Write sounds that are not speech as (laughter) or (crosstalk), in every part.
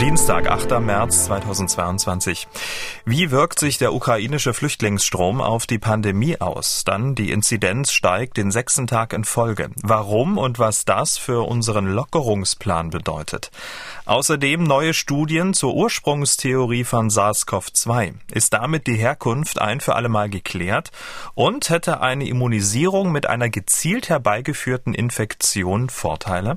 Dienstag, 8. März 2022. Wie wirkt sich der ukrainische Flüchtlingsstrom auf die Pandemie aus? Dann die Inzidenz steigt den sechsten Tag in Folge. Warum und was das für unseren Lockerungsplan bedeutet? Außerdem neue Studien zur Ursprungstheorie von SARS-CoV-2. Ist damit die Herkunft ein für alle Mal geklärt? Und hätte eine Immunisierung mit einer gezielt herbeigeführten Infektion Vorteile?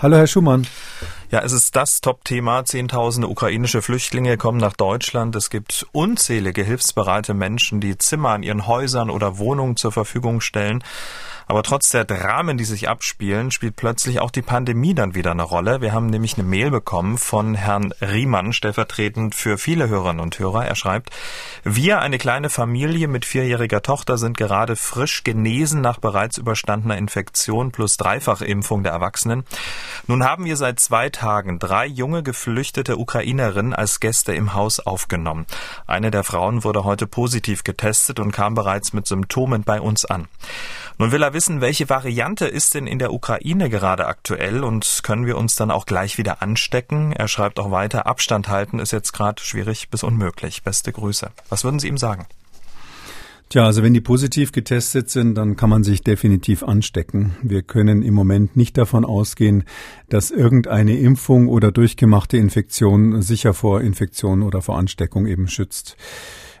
Hallo, Herr Schumann. Ja, es ist das Top-Thema. Zehntausende ukrainische Flüchtlinge kommen nach Deutschland. Es gibt unzählige hilfsbereite Menschen, die Zimmer in ihren Häusern oder Wohnungen zur Verfügung stellen. Aber trotz der Dramen, die sich abspielen, spielt plötzlich auch die Pandemie dann wieder eine Rolle. Wir haben nämlich eine Mail bekommen von Herrn Riemann, stellvertretend für viele Hörerinnen und Hörer. Er schreibt, wir, eine kleine Familie mit vierjähriger Tochter, sind gerade frisch genesen nach bereits überstandener Infektion plus Dreifachimpfung der Erwachsenen. Nun haben wir seit zwei Tagen drei junge geflüchtete Ukrainerinnen als Gäste im Haus aufgenommen. Eine der Frauen wurde heute positiv getestet und kam bereits mit Symptomen bei uns an. Nun will er wissen, welche Variante ist denn in der Ukraine gerade aktuell und können wir uns dann auch gleich wieder anstecken? Er schreibt auch weiter, Abstand halten ist jetzt gerade schwierig bis unmöglich. Beste Grüße. Was würden Sie ihm sagen? Tja, also wenn die positiv getestet sind, dann kann man sich definitiv anstecken. Wir können im Moment nicht davon ausgehen, dass irgendeine Impfung oder durchgemachte Infektion sicher vor Infektion oder vor Ansteckung eben schützt.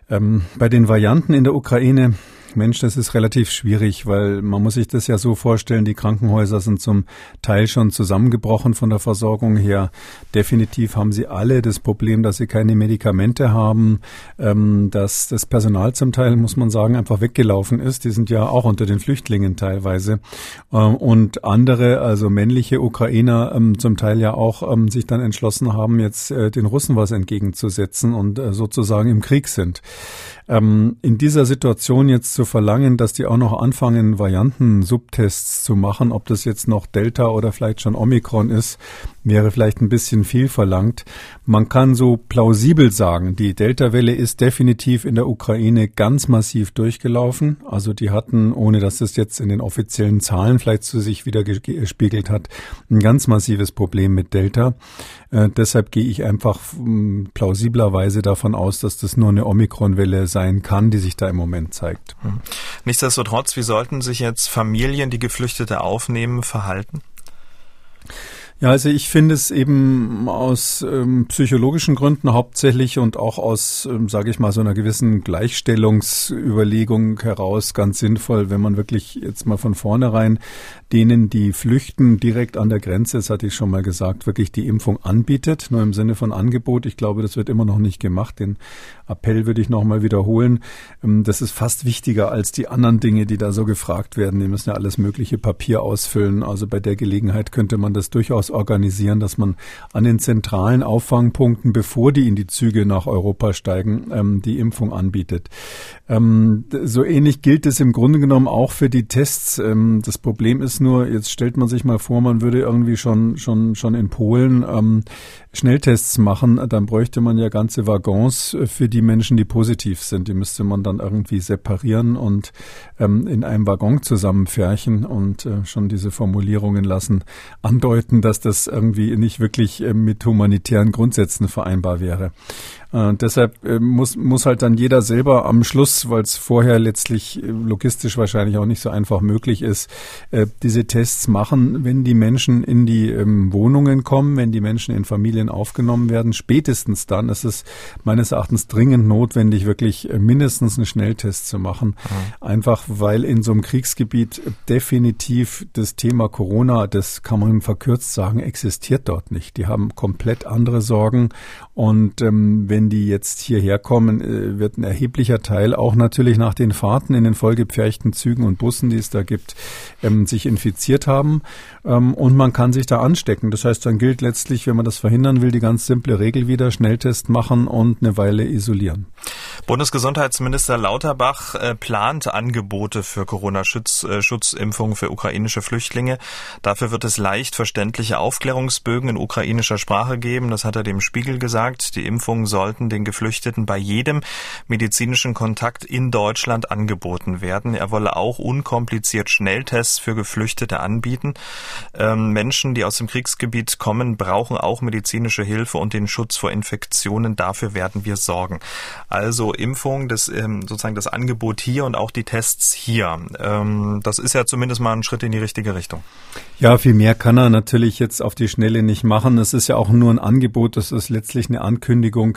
Ähm, bei den Varianten in der Ukraine Mensch, das ist relativ schwierig, weil man muss sich das ja so vorstellen, die Krankenhäuser sind zum Teil schon zusammengebrochen von der Versorgung her. Definitiv haben sie alle das Problem, dass sie keine Medikamente haben, ähm, dass das Personal zum Teil, muss man sagen, einfach weggelaufen ist. Die sind ja auch unter den Flüchtlingen teilweise. Ähm, und andere, also männliche Ukrainer, ähm, zum Teil ja auch ähm, sich dann entschlossen haben, jetzt äh, den Russen was entgegenzusetzen und äh, sozusagen im Krieg sind. Ähm, in dieser Situation jetzt zu verlangen, dass die auch noch anfangen, Varianten-Subtests zu machen, ob das jetzt noch Delta oder vielleicht schon Omikron ist, wäre vielleicht ein bisschen viel verlangt. Man kann so plausibel sagen, die Delta-Welle ist definitiv in der Ukraine ganz massiv durchgelaufen. Also die hatten, ohne dass es jetzt in den offiziellen Zahlen vielleicht zu sich wieder gespiegelt hat, ein ganz massives Problem mit Delta. Äh, deshalb gehe ich einfach äh, plausiblerweise davon aus, dass das nur eine Omikron-Welle sein kann, die sich da im Moment zeigt. Hm. Nichtsdestotrotz, wie sollten sich jetzt Familien, die Geflüchtete aufnehmen, verhalten? Ja, also ich finde es eben aus ähm, psychologischen Gründen hauptsächlich und auch aus, ähm, sage ich mal, so einer gewissen Gleichstellungsüberlegung heraus ganz sinnvoll, wenn man wirklich jetzt mal von vornherein denen, die flüchten, direkt an der Grenze, das hatte ich schon mal gesagt, wirklich die Impfung anbietet, nur im Sinne von Angebot. Ich glaube, das wird immer noch nicht gemacht. Den Appell würde ich nochmal wiederholen. Ähm, das ist fast wichtiger als die anderen Dinge, die da so gefragt werden. Die müssen ja alles mögliche Papier ausfüllen. Also bei der Gelegenheit könnte man das durchaus organisieren, dass man an den zentralen Auffangpunkten, bevor die in die Züge nach Europa steigen, ähm, die Impfung anbietet. Ähm, so ähnlich gilt es im Grunde genommen auch für die Tests. Das Problem ist nur, jetzt stellt man sich mal vor, man würde irgendwie schon, schon, schon in Polen Schnelltests machen, dann bräuchte man ja ganze Waggons für die Menschen, die positiv sind. Die müsste man dann irgendwie separieren und ähm, in einem Waggon zusammenfärchen und äh, schon diese Formulierungen lassen andeuten, dass das irgendwie nicht wirklich äh, mit humanitären Grundsätzen vereinbar wäre. Äh, deshalb äh, muss, muss halt dann jeder selber am Schluss, weil es vorher letztlich äh, logistisch wahrscheinlich auch nicht so einfach möglich ist, diese Tests machen, wenn die Menschen in die ähm, Wohnungen kommen, wenn die Menschen in Familien aufgenommen werden. Spätestens dann ist es meines Erachtens dringend notwendig, wirklich mindestens einen Schnelltest zu machen. Mhm. Einfach weil in so einem Kriegsgebiet definitiv das Thema Corona, das kann man verkürzt sagen, existiert dort nicht. Die haben komplett andere Sorgen und ähm, wenn wenn die jetzt hierher kommen, äh, wird ein erheblicher Teil auch natürlich nach den Fahrten in den vollgepferchten Zügen und Bussen, die es da gibt, ähm, sich infiziert haben. Ähm, und man kann sich da anstecken. Das heißt, dann gilt letztlich, wenn man das verhindern will, die ganz simple Regel wieder, Schnelltest machen und eine Weile isolieren. Bundesgesundheitsminister Lauterbach äh, plant Angebote für Corona-Schutzimpfungen äh, für ukrainische Flüchtlinge. Dafür wird es leicht verständliche Aufklärungsbögen in ukrainischer Sprache geben. Das hat er dem Spiegel gesagt. Die Impfungen sollten den Geflüchteten bei jedem medizinischen Kontakt in Deutschland angeboten werden. Er wolle auch unkompliziert Schnelltests für Geflüchtete anbieten. Ähm, Menschen, die aus dem Kriegsgebiet kommen, brauchen auch medizinische Hilfe und den Schutz vor Infektionen. Dafür werden wir sorgen. Also Impfung, das ähm, sozusagen das Angebot hier und auch die Tests hier. Ähm, das ist ja zumindest mal ein Schritt in die richtige Richtung. Ja, viel mehr kann er natürlich jetzt auf die Schnelle nicht machen. Es ist ja auch nur ein Angebot, das ist letztlich eine Ankündigung.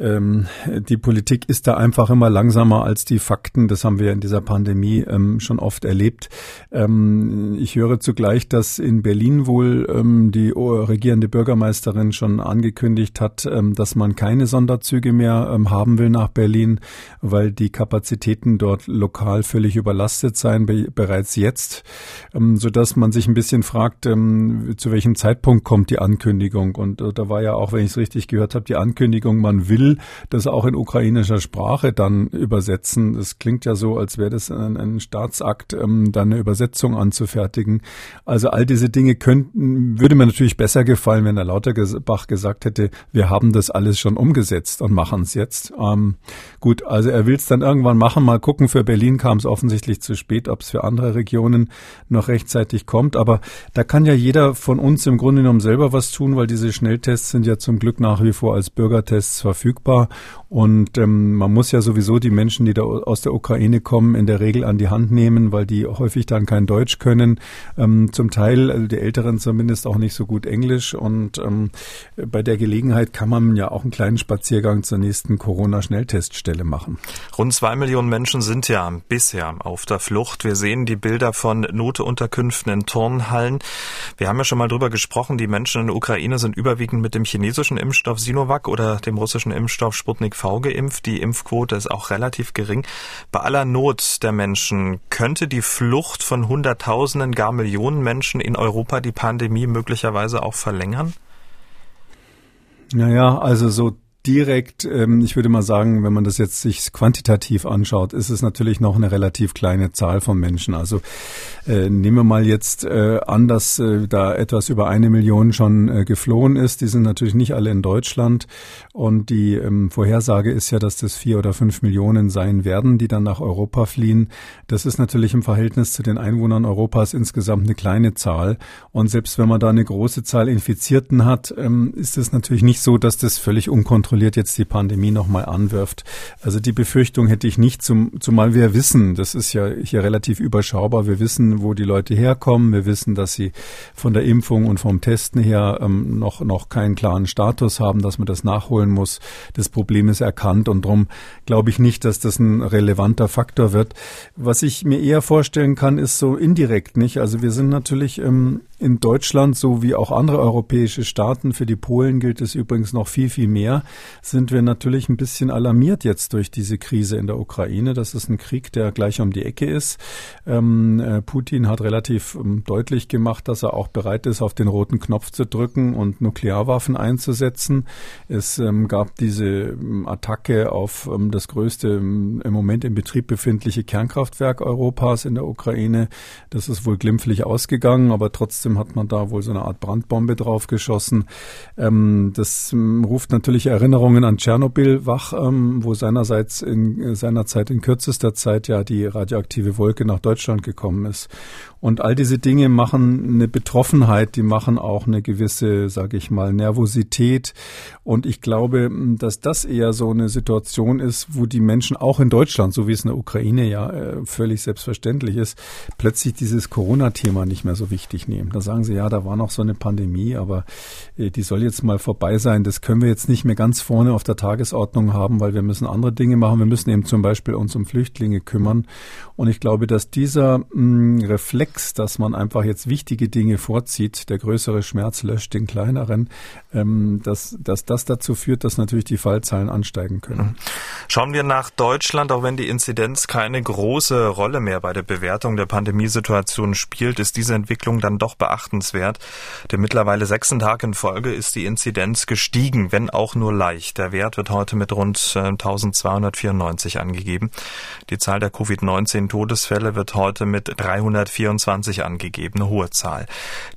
Ähm, die Politik ist da einfach immer langsamer als die Fakten. Das haben wir in dieser Pandemie ähm, schon oft erlebt. Ähm, ich höre zugleich, dass in Berlin wohl ähm, die regierende Bürgermeisterin schon angekündigt hat, ähm, dass man keine Sonderzüge mehr ähm, haben will nach Berlin, weil die Kapazitäten dort lokal völlig überlastet seien, be bereits jetzt, so dass man sich ein bisschen fragt, zu welchem Zeitpunkt kommt die Ankündigung. Und äh, da war ja auch, wenn ich es richtig gehört habe, die Ankündigung, man will das auch in ukrainischer Sprache dann übersetzen. Das klingt ja so, als wäre das ein, ein Staatsakt, ähm, dann eine Übersetzung anzufertigen. Also all diese Dinge könnten, würde mir natürlich besser gefallen, wenn der Lauterbach gesagt hätte, wir haben das alles schon umgesetzt und machen es jetzt. Ähm, gut, also er will es dann irgendwann machen. Mal gucken, für Berlin kam es offensichtlich zu spät, ob es für andere Regionen noch rechtzeitig kommt. Aber da kann ja jeder von uns im Grunde genommen selber was tun, weil diese Schnelltests sind ja zum Glück nach wie vor als Bürgertests verfügbar verfügbar. Und ähm, man muss ja sowieso die Menschen, die da aus der Ukraine kommen, in der Regel an die Hand nehmen, weil die häufig dann kein Deutsch können. Ähm, zum Teil, also die Älteren zumindest auch nicht so gut Englisch. Und ähm, bei der Gelegenheit kann man ja auch einen kleinen Spaziergang zur nächsten Corona-Schnellteststelle machen. Rund zwei Millionen Menschen sind ja bisher auf der Flucht. Wir sehen die Bilder von Notunterkünften in Turnhallen. Wir haben ja schon mal drüber gesprochen, die Menschen in der Ukraine sind überwiegend mit dem chinesischen Impfstoff Sinovac oder dem russischen Impfstoff Impfstoff Sputnik V geimpft. Die Impfquote ist auch relativ gering. Bei aller Not der Menschen könnte die Flucht von Hunderttausenden, gar Millionen Menschen in Europa die Pandemie möglicherweise auch verlängern? Naja, also so direkt, ähm, ich würde mal sagen, wenn man das jetzt sich quantitativ anschaut, ist es natürlich noch eine relativ kleine Zahl von Menschen. Also äh, nehmen wir mal jetzt äh, an, dass äh, da etwas über eine Million schon äh, geflohen ist. Die sind natürlich nicht alle in Deutschland. Und die ähm, Vorhersage ist ja, dass das vier oder fünf Millionen sein werden, die dann nach Europa fliehen. Das ist natürlich im Verhältnis zu den Einwohnern Europas insgesamt eine kleine Zahl. Und selbst wenn man da eine große Zahl Infizierten hat, ähm, ist es natürlich nicht so, dass das völlig unkontrolliert unkontrolliert jetzt die Pandemie nochmal anwirft. Also die Befürchtung hätte ich nicht, zum, zumal wir wissen, das ist ja hier relativ überschaubar, wir wissen, wo die Leute herkommen, wir wissen, dass sie von der Impfung und vom Testen her ähm, noch, noch keinen klaren Status haben, dass man das nachholen muss. Das Problem ist erkannt und darum glaube ich nicht, dass das ein relevanter Faktor wird. Was ich mir eher vorstellen kann, ist so indirekt nicht. Also wir sind natürlich ähm, in Deutschland, so wie auch andere europäische Staaten, für die Polen gilt es übrigens noch viel, viel mehr, sind wir natürlich ein bisschen alarmiert jetzt durch diese Krise in der Ukraine. Das ist ein Krieg, der gleich um die Ecke ist. Ähm, äh, Putin hat relativ ähm, deutlich gemacht, dass er auch bereit ist, auf den roten Knopf zu drücken und Nuklearwaffen einzusetzen. Es ähm, gab diese ähm, Attacke auf ähm, das größte ähm, im Moment in Betrieb befindliche Kernkraftwerk Europas in der Ukraine. Das ist wohl glimpflich ausgegangen, aber trotzdem Trotzdem hat man da wohl so eine Art Brandbombe draufgeschossen. Ähm, das ähm, ruft natürlich Erinnerungen an Tschernobyl wach, ähm, wo seinerseits in äh, seinerzeit in kürzester Zeit ja die radioaktive Wolke nach Deutschland gekommen ist. Und all diese Dinge machen eine Betroffenheit, die machen auch eine gewisse, sage ich mal, Nervosität. Und ich glaube, dass das eher so eine Situation ist, wo die Menschen auch in Deutschland, so wie es in der Ukraine ja äh, völlig selbstverständlich ist, plötzlich dieses Corona-Thema nicht mehr so wichtig nehmen. Da sagen sie, ja, da war noch so eine Pandemie, aber äh, die soll jetzt mal vorbei sein. Das können wir jetzt nicht mehr ganz vorne auf der Tagesordnung haben, weil wir müssen andere Dinge machen. Wir müssen eben zum Beispiel uns um Flüchtlinge kümmern. Und ich glaube, dass dieser mh, Reflex Reflex, dass man einfach jetzt wichtige Dinge vorzieht, der größere Schmerz löscht den kleineren, ähm, dass, dass das dazu führt, dass natürlich die Fallzahlen ansteigen können. Mhm. Schauen wir nach Deutschland, auch wenn die Inzidenz keine große Rolle mehr bei der Bewertung der Pandemiesituation spielt, ist diese Entwicklung dann doch beachtenswert. Denn mittlerweile sechsten Tag in Folge ist die Inzidenz gestiegen, wenn auch nur leicht. Der Wert wird heute mit rund 1294 äh, angegeben. Die Zahl der Covid-19-Todesfälle wird heute mit 324 angegeben, eine hohe Zahl.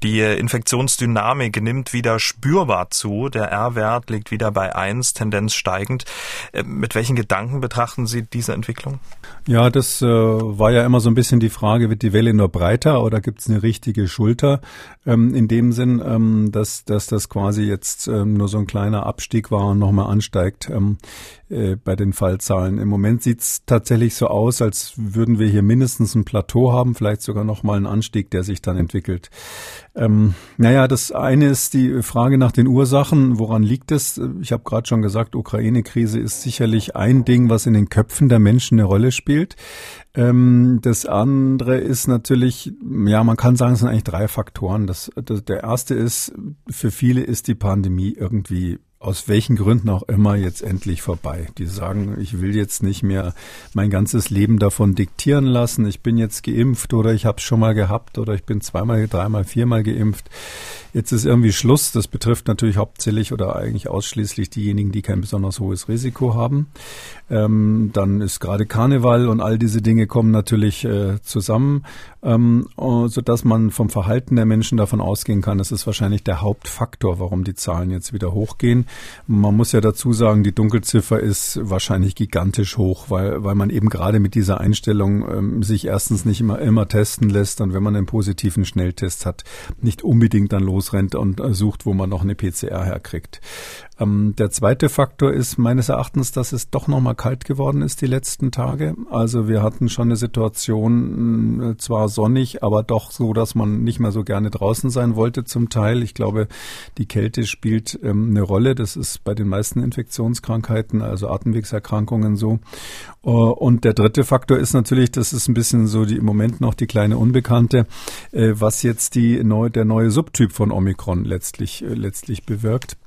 Die Infektionsdynamik nimmt wieder spürbar zu. Der R-Wert liegt wieder bei 1, Tendenz steigend. Äh, mit welchen Gedanken betrachten Sie diese Entwicklung? Ja, das äh, war ja immer so ein bisschen die Frage, wird die Welle nur breiter oder gibt es eine richtige Schulter? Ähm, in dem Sinn, ähm, dass, dass das quasi jetzt ähm, nur so ein kleiner Abstieg war und nochmal ansteigt. Äh, bei den Fallzahlen. Im Moment sieht es tatsächlich so aus, als würden wir hier mindestens ein Plateau haben, vielleicht sogar noch mal einen Anstieg, der sich dann entwickelt. Ähm, naja, das eine ist die Frage nach den Ursachen. Woran liegt es? Ich habe gerade schon gesagt, Ukraine-Krise ist sicherlich ein Ding, was in den Köpfen der Menschen eine Rolle spielt. Ähm, das andere ist natürlich, ja, man kann sagen, es sind eigentlich drei Faktoren. Das, das, der erste ist, für viele ist die Pandemie irgendwie aus welchen Gründen auch immer jetzt endlich vorbei. Die sagen, ich will jetzt nicht mehr mein ganzes Leben davon diktieren lassen. Ich bin jetzt geimpft oder ich habe es schon mal gehabt oder ich bin zweimal, dreimal, viermal geimpft. Jetzt ist irgendwie Schluss. Das betrifft natürlich hauptsächlich oder eigentlich ausschließlich diejenigen, die kein besonders hohes Risiko haben. Ähm, dann ist gerade Karneval und all diese Dinge kommen natürlich äh, zusammen, ähm, so dass man vom Verhalten der Menschen davon ausgehen kann, das ist wahrscheinlich der Hauptfaktor, warum die Zahlen jetzt wieder hochgehen. Man muss ja dazu sagen, die Dunkelziffer ist wahrscheinlich gigantisch hoch, weil, weil man eben gerade mit dieser Einstellung ähm, sich erstens nicht immer, immer testen lässt und wenn man einen positiven Schnelltest hat, nicht unbedingt dann losrennt und äh, sucht, wo man noch eine PCR herkriegt. Ähm, der zweite Faktor ist meines Erachtens, dass es doch nochmal kalt geworden ist die letzten Tage. Also wir hatten schon eine Situation, äh, zwar sonnig, aber doch so, dass man nicht mehr so gerne draußen sein wollte zum Teil. Ich glaube, die Kälte spielt ähm, eine Rolle. Das ist bei den meisten Infektionskrankheiten, also Atemwegserkrankungen so. Uh, und der dritte Faktor ist natürlich, das ist ein bisschen so die im Moment noch die kleine Unbekannte, äh, was jetzt die neu, der neue Subtyp von Omikron letztlich, äh, letztlich bewirkt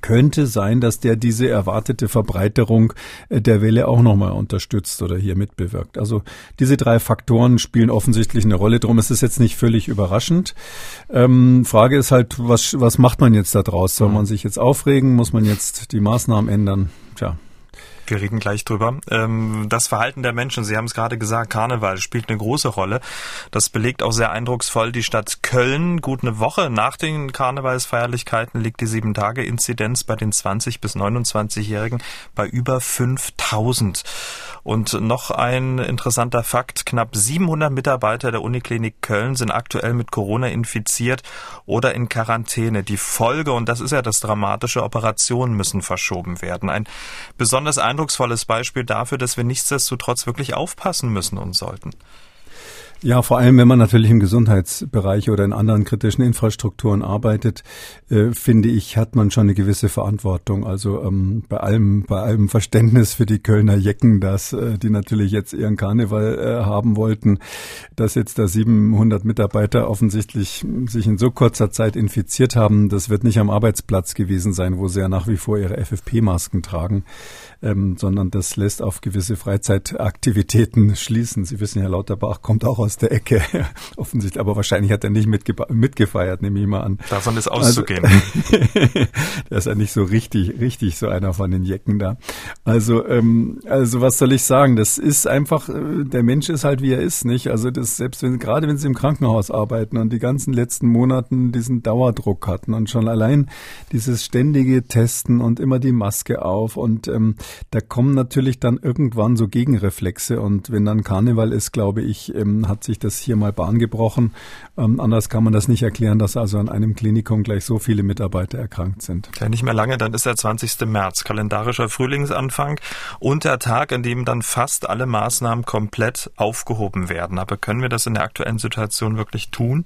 könnte sein, dass der diese erwartete Verbreiterung äh, der Welle auch nochmal unterstützt oder hier mitbewirkt. Also diese drei Faktoren spielen offensichtlich eine Rolle. Drum ist es jetzt nicht völlig überraschend. Ähm, Frage ist halt, was, was macht man jetzt da draus? Soll man sich jetzt aufregen? Muss man jetzt die Maßnahmen ändern? Tja, wir reden gleich drüber. Ähm, das Verhalten der Menschen, Sie haben es gerade gesagt, Karneval spielt eine große Rolle. Das belegt auch sehr eindrucksvoll die Stadt Köln. Gut eine Woche nach den Karnevalsfeierlichkeiten liegt die Sieben-Tage-Inzidenz bei den 20- bis 29-Jährigen bei über 5000. Und noch ein interessanter Fakt, knapp 700 Mitarbeiter der Uniklinik Köln sind aktuell mit Corona infiziert oder in Quarantäne. Die Folge, und das ist ja das Dramatische, Operationen müssen verschoben werden. Ein besonders eindrucksvolles Beispiel dafür, dass wir nichtsdestotrotz wirklich aufpassen müssen und sollten. Ja, vor allem, wenn man natürlich im Gesundheitsbereich oder in anderen kritischen Infrastrukturen arbeitet, äh, finde ich, hat man schon eine gewisse Verantwortung. Also ähm, bei allem, bei allem Verständnis für die Kölner Jecken, dass äh, die natürlich jetzt ihren Karneval äh, haben wollten, dass jetzt da 700 Mitarbeiter offensichtlich sich in so kurzer Zeit infiziert haben, das wird nicht am Arbeitsplatz gewesen sein, wo sie ja nach wie vor ihre FFP-Masken tragen, ähm, sondern das lässt auf gewisse Freizeitaktivitäten schließen. Sie wissen, Herr Lauterbach kommt auch aus der Ecke, (laughs) offensichtlich, aber wahrscheinlich hat er nicht mitgefeiert, nehme ich mal an. Davon ist auszugehen. Also, (laughs) der ist ja nicht so richtig, richtig so einer von den Jecken da. Also, ähm, also was soll ich sagen? Das ist einfach, äh, der Mensch ist halt wie er ist, nicht? Also das, selbst wenn, gerade wenn sie im Krankenhaus arbeiten und die ganzen letzten Monaten diesen Dauerdruck hatten und schon allein dieses ständige Testen und immer die Maske auf und ähm, da kommen natürlich dann irgendwann so Gegenreflexe und wenn dann Karneval ist, glaube ich, ähm, hat sich das hier mal Bahn gebrochen. Ähm, anders kann man das nicht erklären, dass also an einem Klinikum gleich so viele Mitarbeiter erkrankt sind. Ja, nicht mehr lange, dann ist der 20. März, kalendarischer Frühlingsanfang und der Tag, an dem dann fast alle Maßnahmen komplett aufgehoben werden. Aber können wir das in der aktuellen Situation wirklich tun?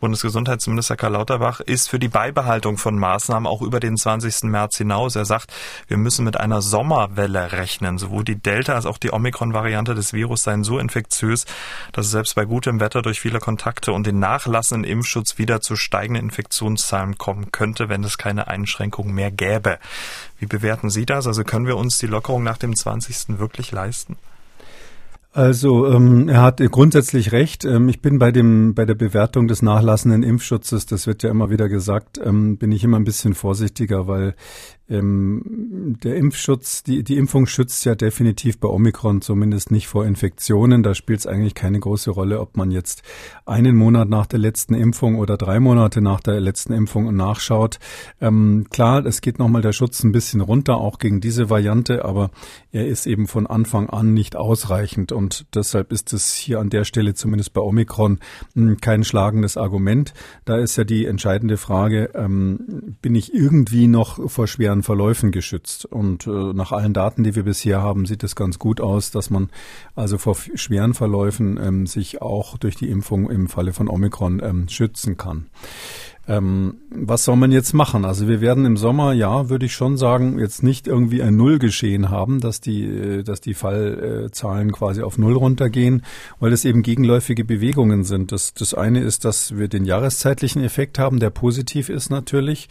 Bundesgesundheitsminister Karl Lauterbach ist für die Beibehaltung von Maßnahmen auch über den 20. März hinaus. Er sagt, wir müssen mit einer Sommerwelle rechnen. Sowohl die Delta als auch die Omikron-Variante des Virus seien so infektiös, dass es selbst selbst bei gutem Wetter durch viele Kontakte und den nachlassenden Impfschutz wieder zu steigenden Infektionszahlen kommen könnte, wenn es keine Einschränkungen mehr gäbe. Wie bewerten Sie das? Also können wir uns die Lockerung nach dem 20. wirklich leisten? Also ähm, er hat grundsätzlich recht. Ähm, ich bin bei dem bei der Bewertung des nachlassenden Impfschutzes, das wird ja immer wieder gesagt, ähm, bin ich immer ein bisschen vorsichtiger, weil ähm, der Impfschutz, die, die Impfung schützt ja definitiv bei Omikron zumindest nicht vor Infektionen. Da spielt es eigentlich keine große Rolle, ob man jetzt einen Monat nach der letzten Impfung oder drei Monate nach der letzten Impfung nachschaut. Ähm, klar, es geht nochmal der Schutz ein bisschen runter, auch gegen diese Variante, aber er ist eben von Anfang an nicht ausreichend und deshalb ist es hier an der Stelle zumindest bei Omikron hm, kein schlagendes Argument. Da ist ja die entscheidende Frage, ähm, bin ich irgendwie noch vor schweren schweren Verläufen geschützt. Und äh, nach allen Daten, die wir bisher haben, sieht es ganz gut aus, dass man also vor schweren Verläufen ähm, sich auch durch die Impfung im Falle von Omikron ähm, schützen kann. Ähm, was soll man jetzt machen? Also wir werden im Sommer, ja, würde ich schon sagen, jetzt nicht irgendwie ein Null geschehen haben, dass die, äh, dass die Fallzahlen quasi auf Null runtergehen, weil es eben gegenläufige Bewegungen sind. Das, das eine ist, dass wir den jahreszeitlichen Effekt haben, der positiv ist natürlich,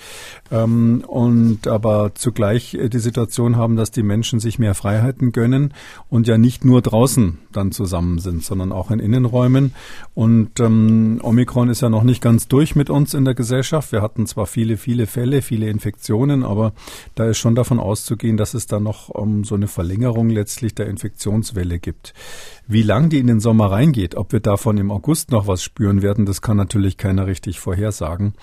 ähm, und aber zugleich äh, die Situation haben, dass die Menschen sich mehr Freiheiten gönnen und ja nicht nur draußen dann zusammen sind, sondern auch in Innenräumen. Und ähm, Omikron ist ja noch nicht ganz durch mit uns in der Gesellschaft. Gesellschaft. Wir hatten zwar viele, viele Fälle, viele Infektionen, aber da ist schon davon auszugehen, dass es da noch um, so eine Verlängerung letztlich der Infektionswelle gibt. Wie lang die in den Sommer reingeht, ob wir davon im August noch was spüren werden, das kann natürlich keiner richtig vorhersagen.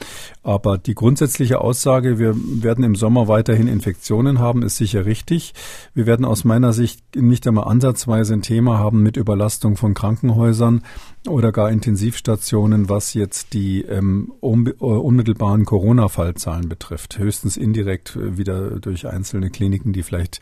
Aber die grundsätzliche Aussage, wir werden im Sommer weiterhin Infektionen haben, ist sicher richtig. Wir werden aus meiner Sicht nicht einmal ansatzweise ein Thema haben mit Überlastung von Krankenhäusern oder gar Intensivstationen, was jetzt die ähm, unmittelbaren Corona-Fallzahlen betrifft. Höchstens indirekt äh, wieder durch einzelne Kliniken, die vielleicht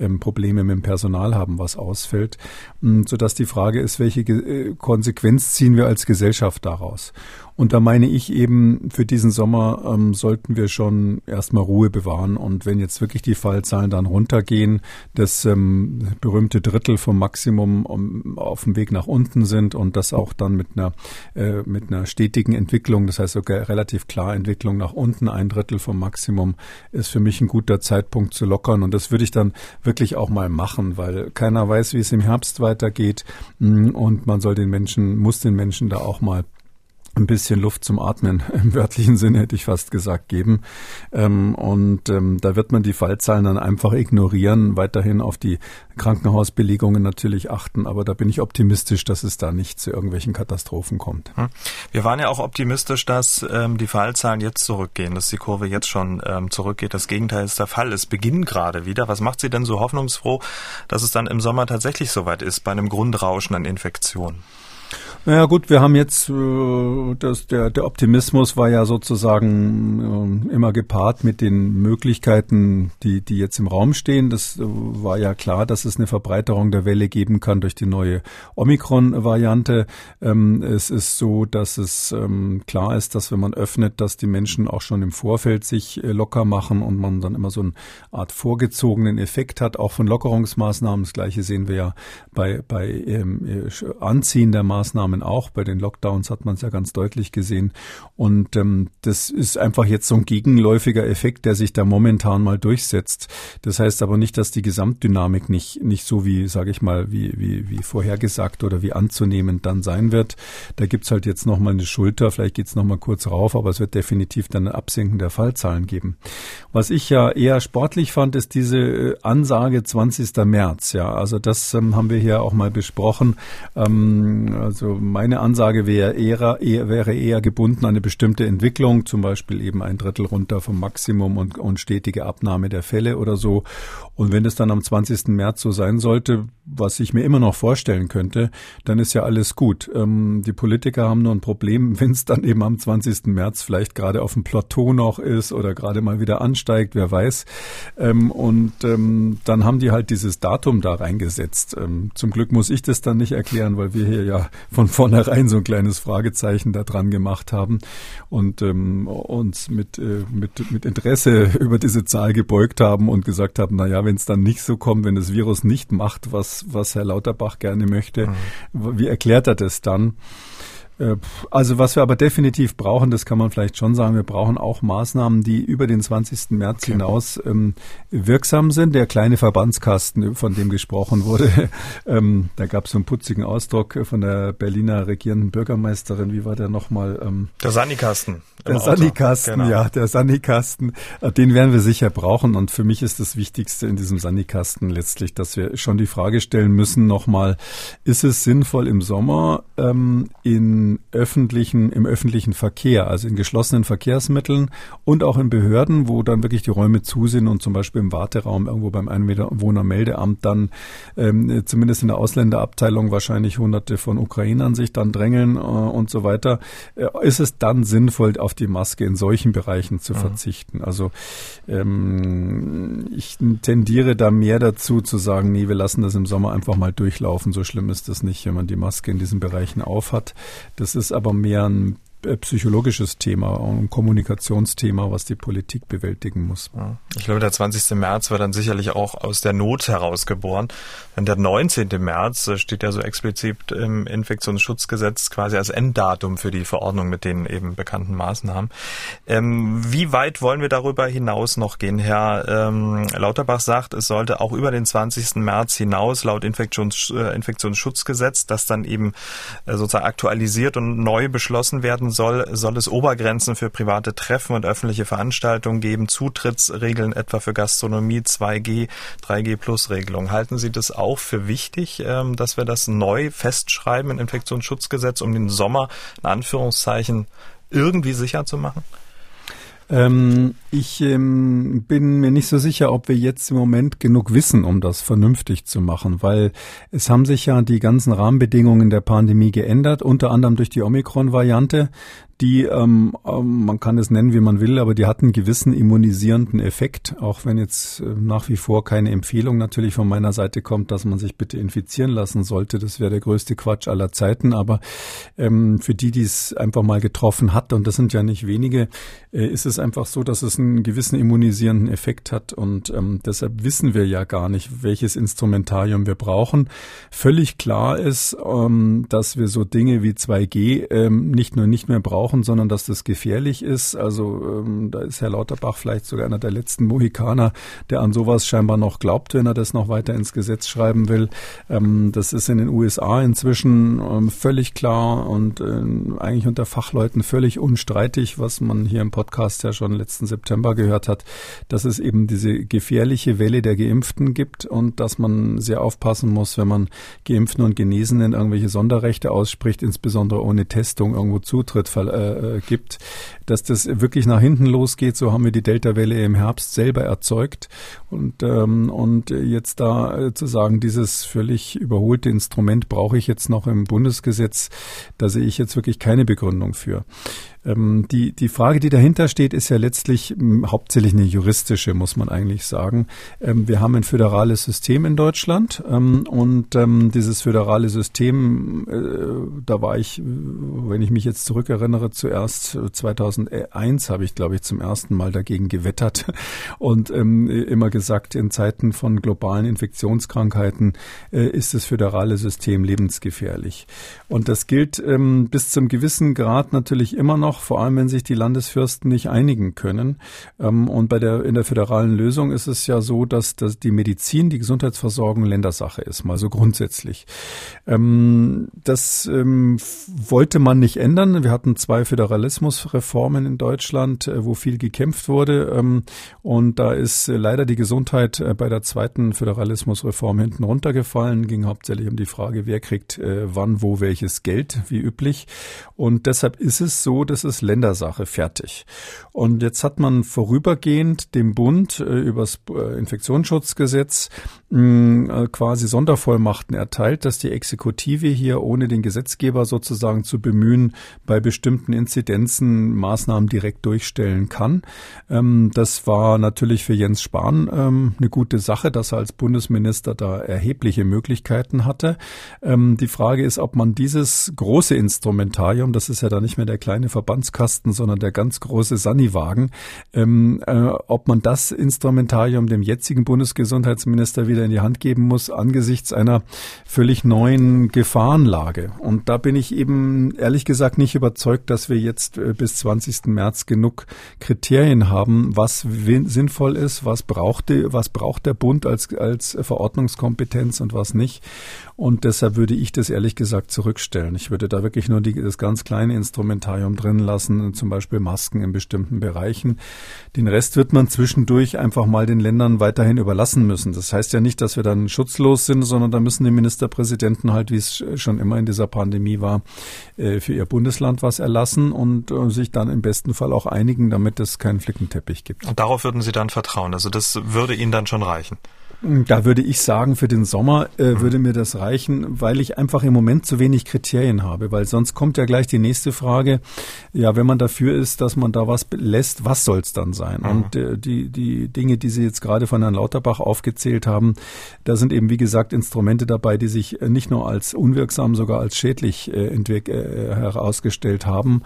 ähm, Probleme mit dem Personal haben, was ausfällt. Mm, sodass die Frage ist, welche äh, Konsequenz ziehen wir als Gesellschaft daraus? Und da meine ich eben, für diesen Sommer ähm, sollten wir schon erstmal Ruhe bewahren. Und wenn jetzt wirklich die Fallzahlen dann runtergehen, das ähm, berühmte Drittel vom Maximum um, auf dem Weg nach unten sind und das auch dann mit einer, äh, mit einer stetigen Entwicklung, das heißt sogar relativ klar Entwicklung nach unten, ein Drittel vom Maximum, ist für mich ein guter Zeitpunkt zu lockern. Und das würde ich dann wirklich auch mal machen, weil keiner weiß, wie es im Herbst weitergeht. Mm, und man soll den Menschen, muss den Menschen da auch mal ein bisschen Luft zum Atmen (laughs) im wörtlichen Sinne hätte ich fast gesagt geben. Ähm, und ähm, da wird man die Fallzahlen dann einfach ignorieren, weiterhin auf die Krankenhausbelegungen natürlich achten. Aber da bin ich optimistisch, dass es da nicht zu irgendwelchen Katastrophen kommt. Hm. Wir waren ja auch optimistisch, dass ähm, die Fallzahlen jetzt zurückgehen, dass die Kurve jetzt schon zurückgeht. Das Gegenteil ist der Fall. Es beginnt gerade wieder. Was macht Sie denn so hoffnungsfroh, dass es dann im Sommer tatsächlich soweit ist bei einem Grundrauschen an Infektionen? Naja gut, wir haben jetzt, äh, das, der, der Optimismus war ja sozusagen äh, immer gepaart mit den Möglichkeiten, die, die jetzt im Raum stehen. Das äh, war ja klar, dass es eine Verbreiterung der Welle geben kann durch die neue Omikron-Variante. Ähm, es ist so, dass es ähm, klar ist, dass wenn man öffnet, dass die Menschen auch schon im Vorfeld sich locker machen und man dann immer so eine Art vorgezogenen Effekt hat, auch von Lockerungsmaßnahmen. Das gleiche sehen wir ja bei, bei ähm, Anziehen der Maßnahmen Maßnahmen auch. Bei den Lockdowns hat man es ja ganz deutlich gesehen. Und ähm, das ist einfach jetzt so ein gegenläufiger Effekt, der sich da momentan mal durchsetzt. Das heißt aber nicht, dass die Gesamtdynamik nicht, nicht so wie, sage ich mal, wie, wie, wie vorhergesagt oder wie anzunehmend dann sein wird. Da gibt's halt jetzt nochmal eine Schulter, vielleicht geht's nochmal kurz rauf, aber es wird definitiv dann ein Absenken der Fallzahlen geben. Was ich ja eher sportlich fand, ist diese äh, Ansage 20. März. Ja, also das ähm, haben wir hier auch mal besprochen. Ähm, also meine Ansage wäre eher, eher, wäre eher gebunden an eine bestimmte Entwicklung, zum Beispiel eben ein Drittel runter vom Maximum und, und stetige Abnahme der Fälle oder so. Und wenn es dann am 20. März so sein sollte, was ich mir immer noch vorstellen könnte, dann ist ja alles gut. Ähm, die Politiker haben nur ein Problem, (laughs) wenn es dann eben am 20. März vielleicht gerade auf dem Plateau noch ist oder gerade mal wieder ansteigt, wer weiß. Ähm, und ähm, dann haben die halt dieses Datum da reingesetzt. Ähm, zum Glück muss ich das dann nicht erklären, weil wir hier ja von vornherein so ein kleines Fragezeichen da dran gemacht haben und ähm, uns mit, äh, mit, mit Interesse (laughs) über diese Zahl gebeugt haben und gesagt haben, na ja, wenn es dann nicht so kommt, wenn das Virus nicht macht, was, was Herr Lauterbach gerne möchte, mhm. wie erklärt er das dann? Äh, also was wir aber definitiv brauchen, das kann man vielleicht schon sagen, wir brauchen auch Maßnahmen, die über den 20. März okay. hinaus ähm, wirksam sind. Der kleine Verbandskasten, von dem gesprochen wurde, (laughs) ähm, da gab es so einen putzigen Ausdruck von der Berliner regierenden Bürgermeisterin. Wie war der nochmal? Ähm, der Sannikasten. Der Sannikasten, genau. ja, der Sannikasten. Äh, den werden wir sicher brauchen. Und für mich ist das Wichtigste in diesem Sannikasten letztlich, dass wir schon die Frage stellen müssen nochmal, ist es sinnvoll im Sommer ähm, in öffentlichen, im öffentlichen Verkehr, also in geschlossenen Verkehrsmitteln und auch in Behörden, wo dann wirklich die Räume zu sind und zum Beispiel im Warteraum irgendwo beim Einwohnermeldeamt dann ähm, zumindest in der Ausländerabteilung wahrscheinlich hunderte von Ukrainern sich dann drängeln äh, und so weiter, äh, ist es dann sinnvoll, auf die Maske in solchen Bereichen zu mhm. verzichten. Also ähm, ich tendiere da mehr dazu zu sagen, nee, wir lassen das im Sommer einfach mal durchlaufen. So schlimm ist das nicht, wenn man die Maske in diesen Bereichen aufhat. Das ist aber mehr ein äh, psychologisches Thema, ein Kommunikationsthema, was die Politik bewältigen muss. Ich glaube, der 20. März war dann sicherlich auch aus der Not heraus geboren. Denn der 19. März äh, steht ja so explizit im Infektionsschutzgesetz quasi als Enddatum für die Verordnung mit den eben bekannten Maßnahmen. Ähm, wie weit wollen wir darüber hinaus noch gehen? Herr ähm, Lauterbach sagt, es sollte auch über den 20. März hinaus laut Infektions, äh, Infektionsschutzgesetz, das dann eben äh, sozusagen aktualisiert und neu beschlossen werden soll, soll es Obergrenzen für private Treffen und öffentliche Veranstaltungen geben, Zutrittsregeln etwa für Gastronomie, 2G, 3G Plus Regelungen. Halten Sie das für wichtig, ähm, dass wir das neu festschreiben im Infektionsschutzgesetz, um den Sommer in Anführungszeichen irgendwie sicher zu machen? Ähm, ich ähm, bin mir nicht so sicher, ob wir jetzt im Moment genug wissen, um das vernünftig zu machen, weil es haben sich ja die ganzen Rahmenbedingungen der Pandemie geändert, unter anderem durch die Omikron-Variante die, ähm, ähm, man kann es nennen, wie man will, aber die hatten einen gewissen immunisierenden Effekt, auch wenn jetzt äh, nach wie vor keine Empfehlung natürlich von meiner Seite kommt, dass man sich bitte infizieren lassen sollte. Das wäre der größte Quatsch aller Zeiten. Aber ähm, für die, die es einfach mal getroffen hat, und das sind ja nicht wenige, äh, ist es einfach so, dass es einen gewissen immunisierenden Effekt hat. Und ähm, deshalb wissen wir ja gar nicht, welches Instrumentarium wir brauchen. Völlig klar ist, ähm, dass wir so Dinge wie 2G ähm, nicht nur nicht mehr brauchen, brauchen, sondern dass das gefährlich ist. Also ähm, da ist Herr Lauterbach vielleicht sogar einer der letzten Mohikaner, der an sowas scheinbar noch glaubt, wenn er das noch weiter ins Gesetz schreiben will. Ähm, das ist in den USA inzwischen ähm, völlig klar und äh, eigentlich unter Fachleuten völlig unstreitig, was man hier im Podcast ja schon letzten September gehört hat, dass es eben diese gefährliche Welle der Geimpften gibt und dass man sehr aufpassen muss, wenn man Geimpften und Genesenen irgendwelche Sonderrechte ausspricht, insbesondere ohne Testung irgendwo Zutritt äh, äh, gibt, dass das wirklich nach hinten losgeht. So haben wir die Delta-Welle im Herbst selber erzeugt. Und, ähm, und jetzt da äh, zu sagen, dieses völlig überholte Instrument brauche ich jetzt noch im Bundesgesetz, da sehe ich jetzt wirklich keine Begründung für. Ähm, die, die Frage, die dahinter steht, ist ja letztlich hauptsächlich eine juristische, muss man eigentlich sagen. Ähm, wir haben ein föderales System in Deutschland ähm, und dieses föderale System, äh, da war ich, wenn ich mich jetzt zurückerinnere, zuerst 2001 habe ich, glaube ich, zum ersten Mal dagegen gewettert (laughs) und ähm, immer gesagt, in Zeiten von globalen Infektionskrankheiten äh, ist das föderale System lebensgefährlich. Und das gilt ähm, bis zum gewissen Grad natürlich immer noch vor allem wenn sich die Landesfürsten nicht einigen können. Ähm, und bei der, in der föderalen Lösung ist es ja so, dass, dass die Medizin, die Gesundheitsversorgung Ländersache ist, mal so grundsätzlich. Ähm, das ähm, wollte man nicht ändern. Wir hatten zwei Föderalismusreformen in Deutschland, äh, wo viel gekämpft wurde. und da ist äh, leider die Gesundheit äh, bei der zweiten Föderalismusreform hinten runtergefallen. Ging hauptsächlich um die Frage, wer kriegt wann, wo welches Geld, wie üblich. Und deshalb ist es so, dass es Ländersache fertig. Und jetzt hat man vorübergehend dem Bund übers Infektionsschutzgesetz äh, quasi Sondervollmachten erteilt, dass die Exekutive hier ohne den Gesetzgeber sozusagen zu bemühen, bei bestimmten Inzidenzen Maßnahmen direkt durchstellen kann. Ähm, das war natürlich für Jens Spahn ähm, eine gute Sache, dass er als Bundesminister da erhebliche Möglichkeiten hatte. Ähm, die Frage ist, ob man dieses große Instrumentarium, das ist ja da nicht mehr der kleine Verbandskasten, sondern der ganz große Saniwagen, äh, ob man das Instrumentarium dem jetzigen Bundesgesundheitsminister wieder in die Hand geben muss angesichts einer völlig neuen Gefahrenlage. Und da bin ich eben ehrlich gesagt nicht überzeugt, dass wir jetzt äh, bis 20. März genug Kriterien haben, was sinnvoll ist, was braucht, die, was braucht der Bund als, als Verordnungskompetenz und was nicht. Und deshalb würde ich das ehrlich gesagt zurückstellen. Ich würde da wirklich nur die, das ganz kleine Instrumentarium drin lassen, zum Beispiel Masken in bestimmten Bereichen. Den Rest wird man zwischendurch einfach mal den Ländern weiterhin überlassen müssen. Das heißt ja nicht, dass wir dann schutzlos sind, sondern da müssen die Ministerpräsidenten halt, wie es schon immer in dieser Pandemie war, äh, für ihr Bundesland was erlassen und äh, sich dann im besten Fall auch einigen, damit es keinen Flickenteppich gibt. Und darauf würden Sie dann vertrauen. Also das würde Ihnen dann schon reichen. Da würde ich sagen, für den Sommer äh, würde mir das reichen, weil ich einfach im Moment zu wenig Kriterien habe, weil sonst kommt ja gleich die nächste Frage. Ja, wenn man dafür ist, dass man da was lässt, was soll es dann sein? Mhm. Und äh, die, die Dinge, die Sie jetzt gerade von Herrn Lauterbach aufgezählt haben, da sind eben, wie gesagt, Instrumente dabei, die sich äh, nicht nur als unwirksam, sogar als schädlich äh, äh, herausgestellt haben.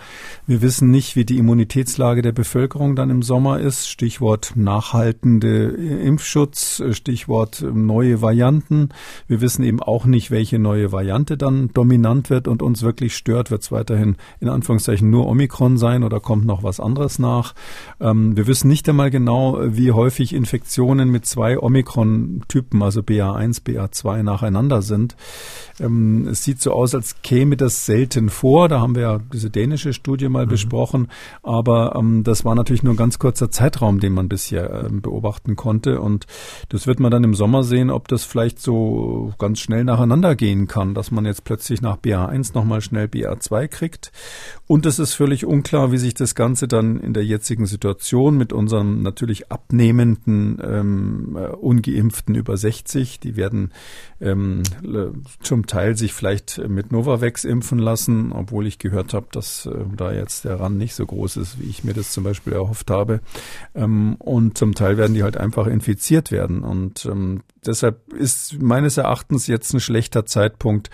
Wir wissen nicht, wie die Immunitätslage der Bevölkerung dann im Sommer ist. Stichwort nachhaltende Impfschutz, Stichwort Stichwort ähm, neue Varianten. Wir wissen eben auch nicht, welche neue Variante dann dominant wird und uns wirklich stört. Wird es weiterhin in Anführungszeichen nur Omikron sein oder kommt noch was anderes nach? Ähm, wir wissen nicht einmal genau, wie häufig Infektionen mit zwei Omikron-Typen, also BA1, BA2 nacheinander sind. Ähm, es sieht so aus, als käme das selten vor. Da haben wir ja diese dänische Studie mal mhm. besprochen. Aber ähm, das war natürlich nur ein ganz kurzer Zeitraum, den man bisher äh, beobachten konnte. Und das wird man dann im Sommer sehen, ob das vielleicht so ganz schnell nacheinander gehen kann, dass man jetzt plötzlich nach BA1 nochmal schnell BA2 kriegt. Und es ist völlig unklar, wie sich das Ganze dann in der jetzigen Situation mit unserem natürlich abnehmenden ähm, äh, Ungeimpften über 60, die werden ähm, zum Teil sich vielleicht mit Novavax impfen lassen, obwohl ich gehört habe, dass äh, da jetzt der Rand nicht so groß ist, wie ich mir das zum Beispiel erhofft habe. Ähm, und zum Teil werden die halt einfach infiziert werden. Und ähm, deshalb ist meines Erachtens jetzt ein schlechter Zeitpunkt,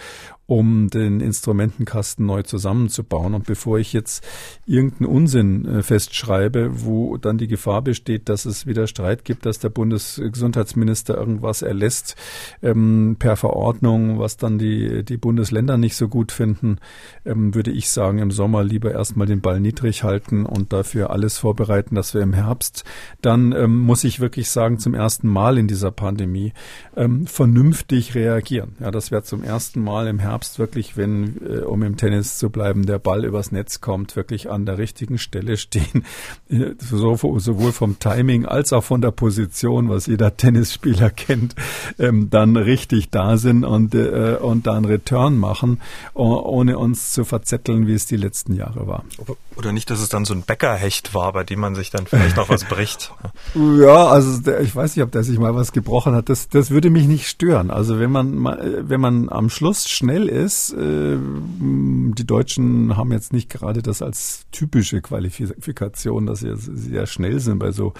um den Instrumentenkasten neu zusammenzubauen. Und bevor ich jetzt irgendeinen Unsinn äh, festschreibe, wo dann die Gefahr besteht, dass es wieder Streit gibt, dass der Bundesgesundheitsminister irgendwas erlässt ähm, per Verordnung, was dann die, die Bundesländer nicht so gut finden, ähm, würde ich sagen, im Sommer lieber erstmal den Ball niedrig halten und dafür alles vorbereiten, dass wir im Herbst dann, ähm, muss ich wirklich sagen, zum ersten Mal in dieser Pandemie ähm, vernünftig reagieren. Ja, das wäre zum ersten Mal im Herbst Herbst wirklich, wenn, äh, um im Tennis zu bleiben, der Ball übers Netz kommt, wirklich an der richtigen Stelle stehen. (laughs) Äh, so, sowohl vom Timing als auch von der Position, was jeder Tennisspieler kennt, ähm, dann richtig da sind und, äh, und dann Return machen, ohne uns zu verzetteln, wie es die letzten Jahre war. Oder nicht, dass es dann so ein Bäckerhecht war, bei dem man sich dann vielleicht noch was bricht. (laughs) Ja, also der, ich weiß nicht, ob der sich mal was gebrochen hat. Das, das würde mich nicht stören. Also wenn man, wenn man am Schluss schnell ist, äh, die Deutschen haben jetzt nicht gerade das als typische Qualifikation, dass sie sehr schnell sind bei so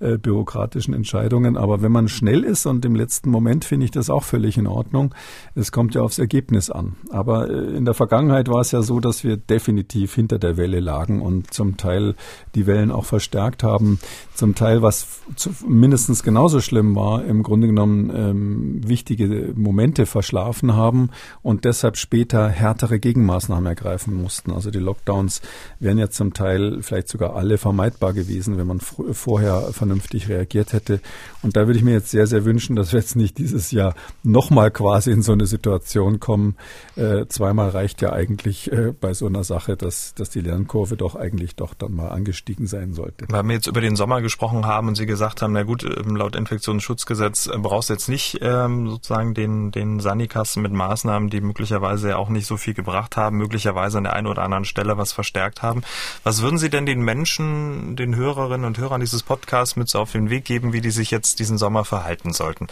äh, bürokratischen Entscheidungen. Aber wenn man schnell ist und im letzten Moment finde ich das auch völlig in Ordnung. Es kommt ja aufs Ergebnis an. Aber äh, in der Vergangenheit war es ja so, dass wir definitiv hinter der Welle lagen und zum Teil die Wellen auch verstärkt haben. Zum Teil, was mindestens genauso schlimm war, im Grunde genommen ähm, wichtige Momente verschlafen haben und deshalb später härtere Gegenmaßnahmen ergreifen mussten. Also die Lockdowns wären ja zum Teil vielleicht sogar alle vermeidbar gewesen, wenn man vorher vernünftig reagiert hätte. Und da würde ich mir jetzt sehr, sehr wünschen, dass wir jetzt nicht dieses Jahr nochmal quasi in so eine Situation kommen. Äh, zweimal reicht ja eigentlich äh, bei so einer Sache, dass, dass die Lernkurve doch eigentlich doch dann mal angestiegen sein sollte. Weil wir jetzt über den Sommer gesprochen haben und Sie gesagt haben, na gut, ähm, laut Infektionsschutzgesetz äh, brauchst du jetzt nicht ähm, sozusagen den, den Sanikasten mit Maßnahmen, die möglicherweise ja auch nicht so viel gebracht haben, möglicherweise an der einen oder anderen Stelle was verstärkt haben. Was würden Sie denn den Menschen, den Hörerinnen und Hörern dieses Podcasts mit so auf den Weg geben, wie die sich jetzt diesen Sommer verhalten sollten?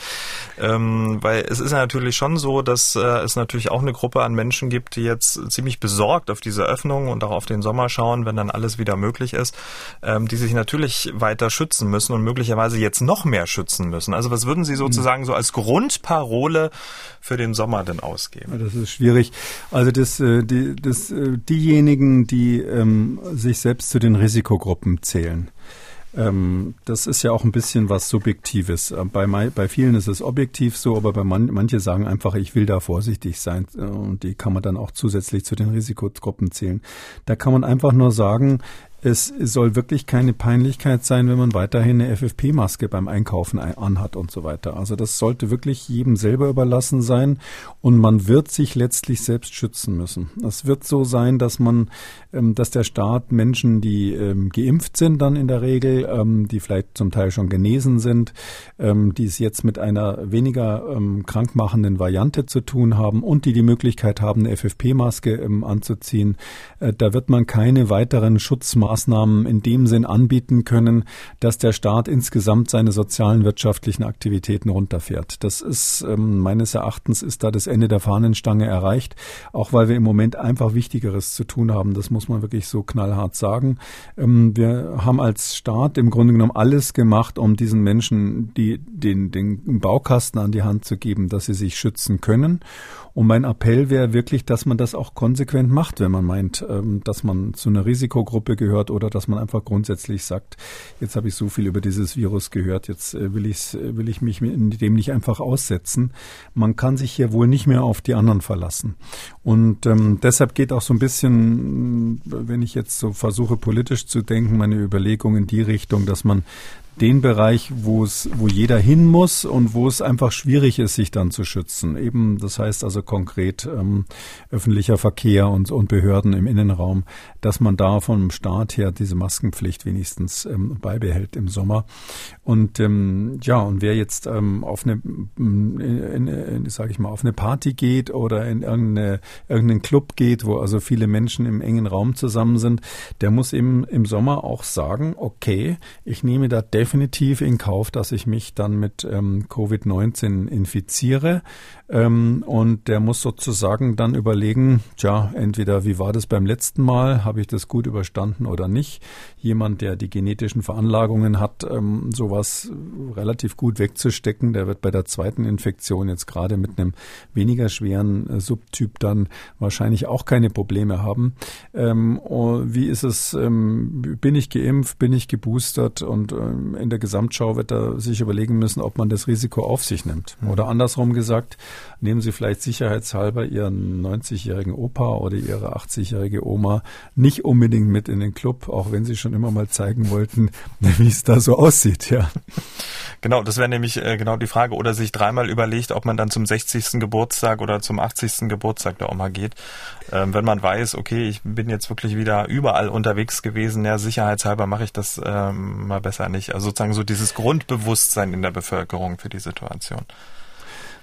Ähm, weil es ist ja natürlich schon so, dass äh, es natürlich auch eine Gruppe an Menschen gibt, die jetzt ziemlich besorgt auf diese Öffnung und auch auf den Sommer schauen, wenn dann alles wieder möglich ist, ähm, die sich natürlich weiter schützen müssen und möglicherweise jetzt noch mehr schützen müssen. Also was würden Sie sozusagen so als Grundparole für den Sommer denn ausgeben? Das ist schwierig. Also das, äh, die, das, äh, diejenigen, die ähm, sich selbst zu den Risikogruppen zählen, ähm, das ist ja auch ein bisschen was Subjektives. Äh, bei, bei vielen ist es objektiv so, aber bei man, manche sagen einfach, ich will da vorsichtig sein und die kann man dann auch zusätzlich zu den Risikogruppen zählen. Da kann man einfach nur sagen, es soll wirklich keine Peinlichkeit sein, wenn man weiterhin eine FFP-Maske beim Einkaufen anhat und so weiter. Also das sollte wirklich jedem selber überlassen sein und man wird sich letztlich selbst schützen müssen. Es wird so sein, dass man, ähm, dass der Staat Menschen, die ähm, geimpft sind, dann in der Regel, ähm, die vielleicht zum Teil schon genesen sind, die es jetzt mit einer weniger krankmachenden Variante zu tun haben und die die Möglichkeit haben, eine FFP-Maske anzuziehen, äh, da wird man keine weiteren Schutzmaßnahmen Maßnahmen in dem Sinn anbieten können, dass der Staat insgesamt seine sozialen wirtschaftlichen Aktivitäten runterfährt. Das ist ähm, meines Erachtens ist da das Ende der Fahnenstange erreicht, auch weil wir im Moment einfach Wichtigeres zu tun haben. Das muss man wirklich so knallhart sagen. Ähm, wir haben als Staat im Grunde genommen alles gemacht, um diesen Menschen die, den, den Baukasten an die Hand zu geben, dass sie sich schützen können. Und mein Appell wäre wirklich, dass man das auch konsequent macht, wenn man meint, ähm, dass man zu einer Risikogruppe gehört oder dass man einfach grundsätzlich sagt, jetzt habe ich so viel über dieses Virus gehört, jetzt äh, will, ich's, äh, will ich mich dem nicht einfach aussetzen. Man kann sich hier wohl nicht mehr auf die anderen verlassen. Und ähm, deshalb geht auch so ein bisschen, wenn ich jetzt so versuche politisch zu denken, meine Überlegung in die Richtung, dass man den Bereich, wo es, wo jeder hin muss und wo es einfach schwierig ist, sich dann zu schützen. Eben, das heißt also konkret ähm, öffentlicher Verkehr und, und Behörden im Innenraum, dass man da vom Staat her diese Maskenpflicht wenigstens ähm, beibehält im Sommer. Und ähm, ja, und wer jetzt ähm, auf eine, in, in, in, sag ich mal, auf eine Party geht oder in irgendeine, irgendeinen Club geht, wo also viele Menschen im engen Raum zusammen sind, der muss eben im Sommer auch sagen, okay, ich nehme da definitiv in Kauf, dass ich mich dann mit ähm, Covid-19 infiziere. Ähm, und der muss sozusagen dann überlegen, tja, entweder wie war das beim letzten Mal, habe ich das gut überstanden oder nicht. Jemand, der die genetischen Veranlagungen hat, ähm, sowas relativ gut wegzustecken, der wird bei der zweiten Infektion jetzt gerade mit einem weniger schweren äh, Subtyp dann wahrscheinlich auch keine Probleme haben. Ähm, wie ist es, ähm, bin ich geimpft, bin ich geboostert und ähm, in der Gesamtschau wird er sich überlegen müssen, ob man das Risiko auf sich nimmt. Mhm. Oder andersrum gesagt, nehmen Sie vielleicht sicherheitshalber Ihren 90-jährigen Opa oder Ihre 80-jährige Oma nicht unbedingt mit in den Club, auch wenn Sie schon immer mal zeigen wollten, (laughs) wie es da so aussieht, ja. Genau, das wäre nämlich äh, genau die Frage. Oder sich dreimal überlegt, ob man dann zum 60. Geburtstag oder zum 80. Geburtstag der Oma geht. Ähm, wenn man weiß, okay, ich bin jetzt wirklich wieder überall unterwegs gewesen, ja, sicherheitshalber mache ich das ähm, mal besser nicht. Also sozusagen so dieses Grundbewusstsein in der Bevölkerung für die Situation.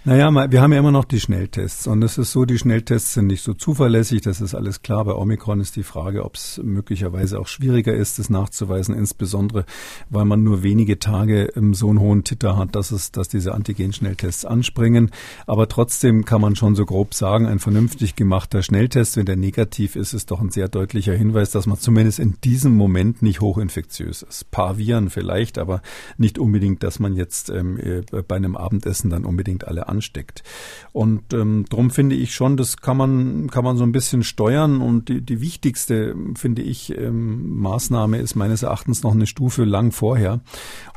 Naja, wir haben ja immer noch die Schnelltests und es ist so, die Schnelltests sind nicht so zuverlässig, das ist alles klar. Bei Omikron ist die Frage, ob es möglicherweise auch schwieriger ist, das nachzuweisen, insbesondere weil man nur wenige Tage so einen hohen Titter hat, dass es, dass diese Antigen-Schnelltests anspringen. Aber trotzdem kann man schon so grob sagen, ein vernünftig gemachter Schnelltest, wenn der negativ ist, ist doch ein sehr deutlicher Hinweis, dass man zumindest in diesem Moment nicht hochinfektiös ist. Paar Viren vielleicht, aber nicht unbedingt, dass man jetzt ähm, äh, bei einem Abendessen dann unbedingt alle ansteckt. Und ähm, darum finde ich schon, das kann man, kann man so ein bisschen steuern. Und die, die wichtigste, finde ich, ähm, Maßnahme ist meines Erachtens noch eine Stufe lang vorher.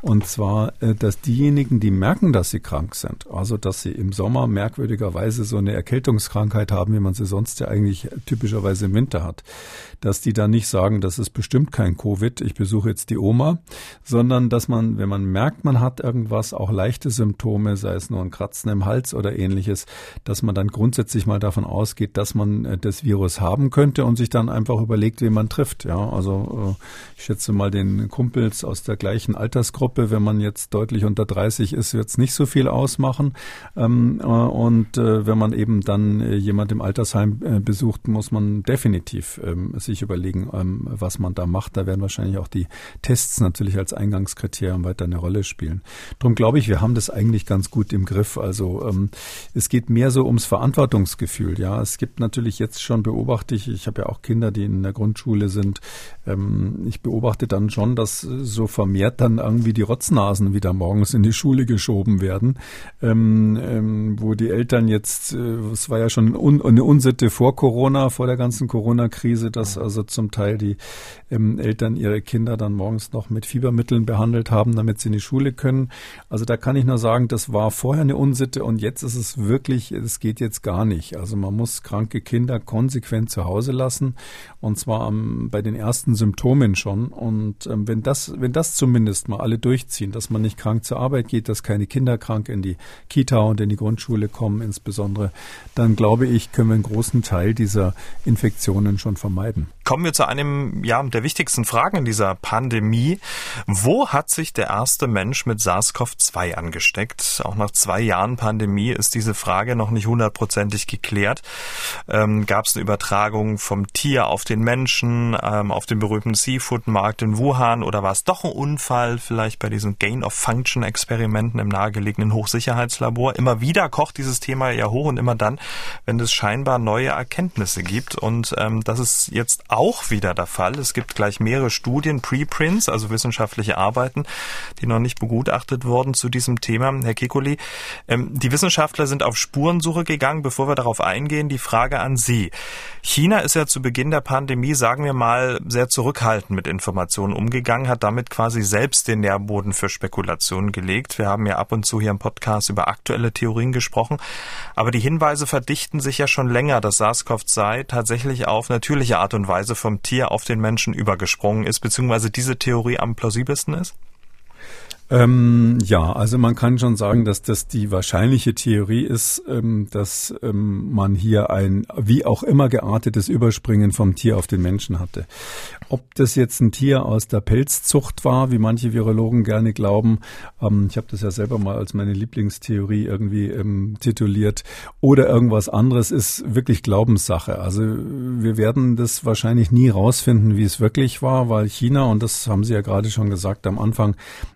Und zwar, äh, dass diejenigen, die merken, dass sie krank sind, also dass sie im Sommer merkwürdigerweise so eine Erkältungskrankheit haben, wie man sie sonst ja eigentlich typischerweise im Winter hat, dass die dann nicht sagen, das ist bestimmt kein Covid, ich besuche jetzt die Oma, sondern dass man, wenn man merkt, man hat irgendwas, auch leichte Symptome, sei es nur ein Kratzen im Hals oder ähnliches, dass man dann grundsätzlich mal davon ausgeht, dass man äh, das Virus haben könnte und sich dann einfach überlegt, wen man trifft. Ja, also äh, ich schätze mal den Kumpels aus der gleichen Altersgruppe, wenn man jetzt deutlich unter 30 ist, wird es nicht so viel ausmachen. Ähm, äh, und wenn man eben dann jemand im Altersheim besucht, muss man definitiv ähm, sich überlegen, ähm, was man da macht. Da werden wahrscheinlich auch die Tests natürlich als Eingangskriterium weiter eine Rolle spielen. Darum glaube ich, wir haben das eigentlich ganz gut im Griff. Also ähm, es geht mehr so ums Verantwortungsgefühl. Ja, es gibt natürlich jetzt schon beobachte ich, ich habe ja auch Kinder, die in der Grundschule sind. Ähm, ich beobachte dann schon, dass so vermehrt dann irgendwie die Rotznasen wieder morgens in die Schule geschoben werden, ähm, ähm, wo die Eltern jetzt, äh, es war ja schon un, eine Unsitte vor Corona, vor der ganzen Corona-Krise, dass also zum Teil die ähm, Eltern ihre Kinder dann morgens noch mit Fiebermitteln behandelt haben, damit sie in die Schule können. Also da kann ich nur sagen, das war vorher eine Unsitte und jetzt ist es wirklich, es geht jetzt gar nicht. Also man muss kranke Kinder konsequent zu Hause lassen und zwar ähm, bei den ersten Symptomen schon. Und ähm, wenn das, wenn das zumindest mal alle durchziehen, dass man nicht krank zur Arbeit geht, dass keine Kinder krank in die Kita und in die Grundschule kommen insbesondere, dann glaube ich, können wir einen großen Teil dieser Infektionen schon vermeiden. Kommen wir zu einem ja, der wichtigsten Fragen in dieser Pandemie. Wo hat sich der erste Mensch mit SARS-CoV-2 angesteckt? Auch nach zwei Jahren Pandemie ist diese Frage noch nicht hundertprozentig geklärt. Ähm, Gab es eine Übertragung vom Tier auf den Menschen, ähm, auf den berühmten Seafood-Markt in Wuhan oder war es doch ein Unfall vielleicht bei diesen Gain-of-Function-Experimenten im nahegelegenen Hochsicherheitslabor? Immer wieder kocht dieses Thema ja hoch und immer dann, wenn es scheinbar neue Erkenntnisse gibt. Und ähm, das ist jetzt auch wieder der Fall. Es gibt gleich mehrere Studien, Preprints, also wissenschaftliche Arbeiten, die noch nicht begutachtet wurden zu diesem Thema. Herr Kekuli, ähm, die Wissenschaftler sind auf Spurensuche gegangen. Bevor wir darauf eingehen, die Frage an Sie. China ist ja zu Beginn der Pandemie, sagen wir mal, sehr zurückhaltend mit Informationen umgegangen, hat damit quasi selbst den Nährboden für Spekulationen gelegt. Wir haben ja ab und zu hier im Podcast über aktuelle Theorien gesprochen, aber die Hinweise verdichten sich ja schon länger, dass SARS-CoV-2 tatsächlich auf natürliche Art und Weise vom Tier auf den Menschen übergesprungen ist, beziehungsweise diese Theorie am plausibelsten ist? Ähm, ja, also man kann schon sagen, dass das die wahrscheinliche Theorie ist, ähm, dass ähm, man hier ein wie auch immer geartetes Überspringen vom Tier auf den Menschen hatte. Ob das jetzt ein Tier aus der Pelzzucht war, wie manche Virologen gerne glauben, ähm, ich habe das ja selber mal als meine Lieblingstheorie irgendwie ähm, tituliert, oder irgendwas anderes, ist wirklich Glaubenssache. Also wir werden das wahrscheinlich nie rausfinden, wie es wirklich war, weil China, und das haben Sie ja gerade schon gesagt am Anfang,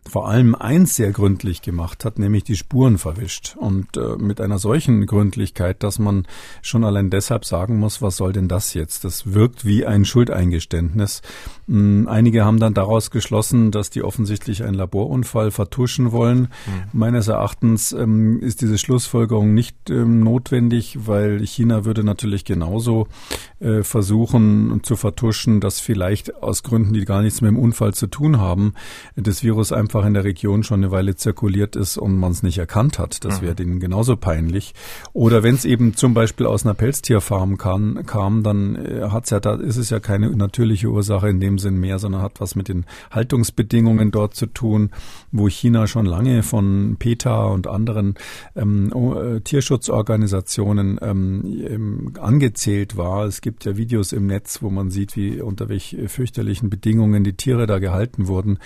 vor allem allem eins sehr gründlich gemacht hat, nämlich die Spuren verwischt. Und äh, mit einer solchen Gründlichkeit, dass man schon allein deshalb sagen muss, was soll denn das jetzt? Das wirkt wie ein Schuldeingeständnis. Ähm, einige haben dann daraus geschlossen, dass die offensichtlich einen Laborunfall vertuschen wollen. Mhm. Meines Erachtens ähm, ist diese Schlussfolgerung nicht ähm, notwendig, weil China würde natürlich genauso äh, versuchen zu vertuschen, dass vielleicht aus Gründen, die gar nichts mit dem Unfall zu tun haben, das Virus einfach in der Region schon eine Weile zirkuliert ist und man es nicht erkannt hat. Das wäre mhm. denen genauso peinlich. Oder wenn es eben zum Beispiel aus einer Pelztierfarm kam, kam dann äh, hat's ja da ist es ja keine natürliche Ursache in dem Sinn mehr, sondern hat was mit den Haltungsbedingungen dort zu tun, wo China schon lange von PETA und anderen ähm, äh, Tierschutzorganisationen ähm, angezählt war. Es gibt ja Videos im Netz, wo man sieht, wie unter welch fürchterlichen Bedingungen die Tiere da gehalten wurden.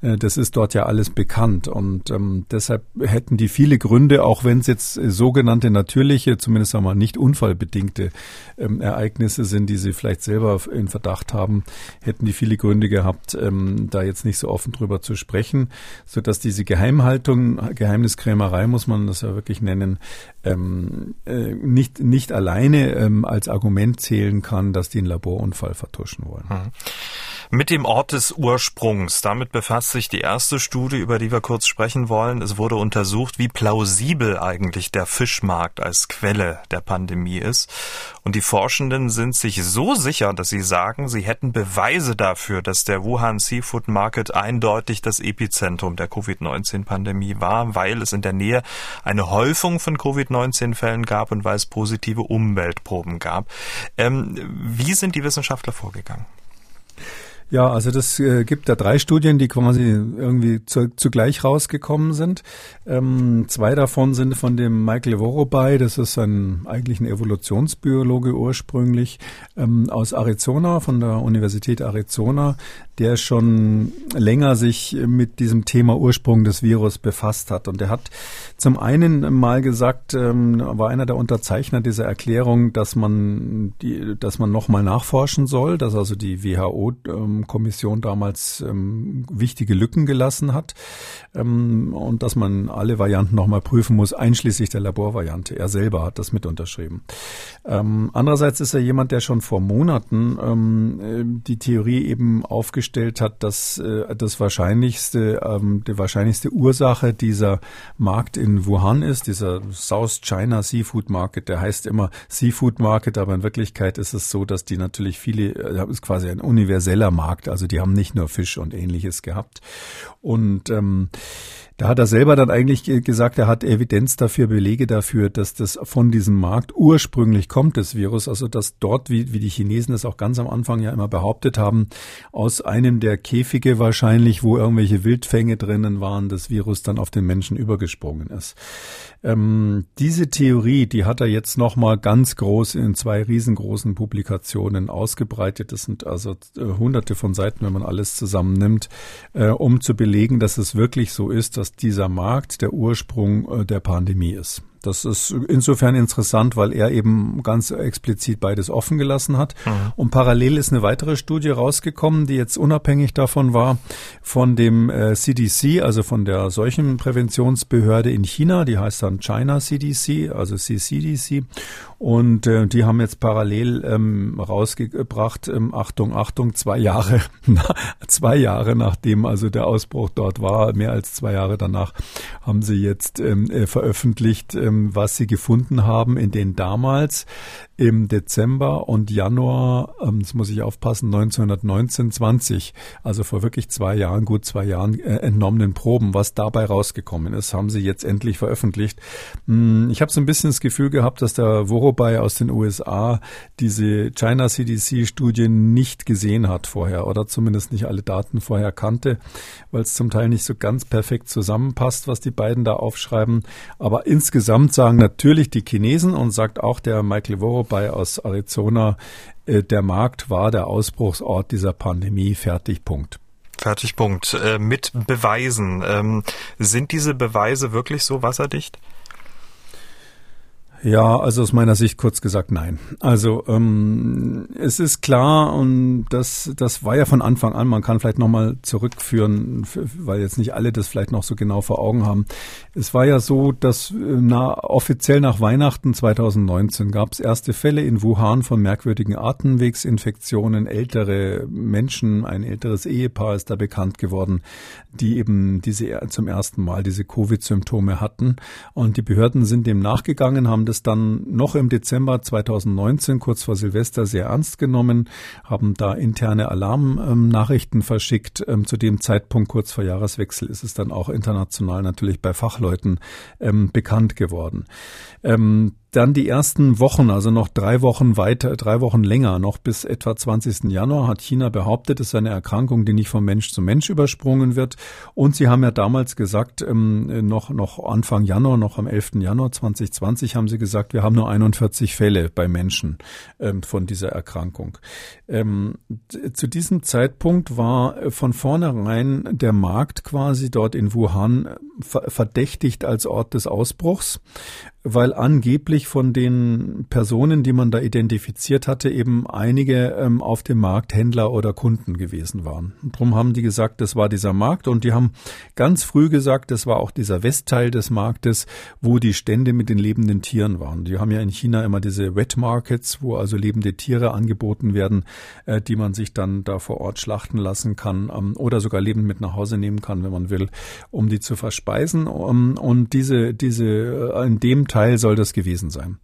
Äh, das ist dort ja alles alles bekannt. Und ähm, deshalb hätten die viele Gründe, auch wenn es jetzt sogenannte natürliche, zumindest einmal nicht unfallbedingte ähm, Ereignisse sind, die sie vielleicht selber in Verdacht haben, hätten die viele Gründe gehabt, ähm, da jetzt nicht so offen drüber zu sprechen, so dass diese Geheimhaltung, Geheimniskrämerei muss man das ja wirklich nennen, ähm, äh, nicht, nicht alleine ähm, als Argument zählen kann, dass die einen Laborunfall vertuschen wollen. Mhm. Mit dem Ort des Ursprungs, damit befasst sich die erste Studie, über die wir kurz sprechen wollen. Es wurde untersucht, wie plausibel eigentlich der Fischmarkt als Quelle der Pandemie ist. Und die Forschenden sind sich so sicher, dass sie sagen, sie hätten Beweise dafür, dass der Wuhan Seafood Market eindeutig das Epizentrum der Covid-19-Pandemie war, weil es in der Nähe eine Häufung von Covid-19-Fällen gab und weil es positive Umweltproben gab. Ähm, wie sind die Wissenschaftler vorgegangen? Ja, also das äh, gibt da drei Studien, die quasi irgendwie zu, zugleich rausgekommen sind. Ähm, zwei davon sind von dem Michael Worobay, das ist ein eigentlich ein Evolutionsbiologe ursprünglich ähm, aus Arizona, von der Universität Arizona, der schon länger sich mit diesem Thema Ursprung des Virus befasst hat. Und er hat zum einen mal gesagt, ähm, war einer der Unterzeichner dieser Erklärung, dass man die, dass man nochmal nachforschen soll, dass also die WHO-Kommission damals ähm, wichtige Lücken gelassen hat ähm, und dass man alle Varianten nochmal prüfen muss, einschließlich der Laborvariante. Er selber hat das mit unterschrieben. Ähm, andererseits ist er jemand, der schon vor Monaten ähm, die Theorie eben aufgestellt hat, dass äh, das wahrscheinlichste, ähm, die wahrscheinlichste Ursache dieser Markt in Wuhan ist, dieser South China Seafood Market. Der heißt immer Seafood Market, aber in Wirklichkeit ist es so, dass die natürlich viele, äh, ist quasi ein universeller Markt, also die haben nicht nur Fisch und ähnliches gehabt. Und ähm, da hat er selber dann eigentlich gesagt, er hat Evidenz dafür, Belege dafür, dass das von diesem Markt ursprünglich kommt, das Virus. Also dass dort, wie, wie die Chinesen es auch ganz am Anfang ja immer behauptet haben, aus einem der Käfige wahrscheinlich, wo irgendwelche Wildfänge drinnen waren, das Virus dann auf den Menschen übergesprungen ist. Ähm, diese Theorie, die hat er jetzt nochmal ganz groß in zwei riesengroßen Publikationen ausgebreitet. Das sind also äh, hunderte von Seiten, wenn man alles zusammennimmt, äh, um zu belegen, dass es wirklich so ist, dass dieser Markt der Ursprung äh, der Pandemie ist. Das ist insofern interessant, weil er eben ganz explizit beides offen gelassen hat. Mhm. Und parallel ist eine weitere Studie rausgekommen, die jetzt unabhängig davon war, von dem äh, CDC, also von der Seuchenpräventionsbehörde in China, die heißt dann China CDC, also CCDC. Und äh, die haben jetzt parallel ähm, rausgebracht, ähm, Achtung, Achtung, zwei Jahre, (laughs) zwei Jahre nachdem also der Ausbruch dort war, mehr als zwei Jahre danach, haben sie jetzt ähm, äh, veröffentlicht, ähm, was sie gefunden haben in den damals im Dezember und Januar, ähm, das muss ich aufpassen, 1919, 20, also vor wirklich zwei Jahren, gut zwei Jahren äh, entnommenen Proben, was dabei rausgekommen ist, haben sie jetzt endlich veröffentlicht. Hm, ich habe so ein bisschen das Gefühl gehabt, dass der Worobay aus den USA diese China CDC-Studie nicht gesehen hat vorher oder zumindest nicht alle Daten vorher kannte, weil es zum Teil nicht so ganz perfekt zusammenpasst, was die beiden da aufschreiben. Aber insgesamt sagen natürlich die Chinesen und sagt auch der Michael Worobay, vorbei aus Arizona. Äh, der Markt war der Ausbruchsort dieser Pandemie. Fertig, Punkt. Fertig, Punkt. Äh, mit Beweisen. Ähm, sind diese Beweise wirklich so wasserdicht? Ja, also aus meiner Sicht kurz gesagt nein. Also ähm, es ist klar und das, das war ja von Anfang an, man kann vielleicht nochmal zurückführen, weil jetzt nicht alle das vielleicht noch so genau vor Augen haben. Es war ja so, dass äh, na, offiziell nach Weihnachten 2019 gab es erste Fälle in Wuhan von merkwürdigen Atemwegsinfektionen. Ältere Menschen, ein älteres Ehepaar ist da bekannt geworden, die eben diese zum ersten Mal diese Covid-Symptome hatten. Und die Behörden sind dem nachgegangen, haben das dann noch im Dezember 2019, kurz vor Silvester, sehr ernst genommen, haben da interne Alarmnachrichten verschickt. Ähm, zu dem Zeitpunkt, kurz vor Jahreswechsel, ist es dann auch international natürlich bei Fachleuten ähm, bekannt geworden. Dann die ersten Wochen, also noch drei Wochen weiter, drei Wochen länger, noch bis etwa 20. Januar hat China behauptet, es sei eine Erkrankung, die nicht von Mensch zu Mensch übersprungen wird. Und sie haben ja damals gesagt, ähm, noch, noch Anfang Januar, noch am 11. Januar 2020 haben sie gesagt, wir haben nur 41 Fälle bei Menschen ähm, von dieser Erkrankung. Ähm, zu diesem Zeitpunkt war von vornherein der Markt quasi dort in Wuhan verdächtigt als Ort des Ausbruchs weil angeblich von den Personen, die man da identifiziert hatte, eben einige ähm, auf dem Markt Händler oder Kunden gewesen waren. Und darum haben die gesagt, das war dieser Markt und die haben ganz früh gesagt, das war auch dieser Westteil des Marktes, wo die Stände mit den lebenden Tieren waren. Die haben ja in China immer diese Wet Markets, wo also lebende Tiere angeboten werden, äh, die man sich dann da vor Ort schlachten lassen kann ähm, oder sogar lebend mit nach Hause nehmen kann, wenn man will, um die zu verspeisen. Um, und diese, diese, äh, in dem Teil soll das gewesen sein.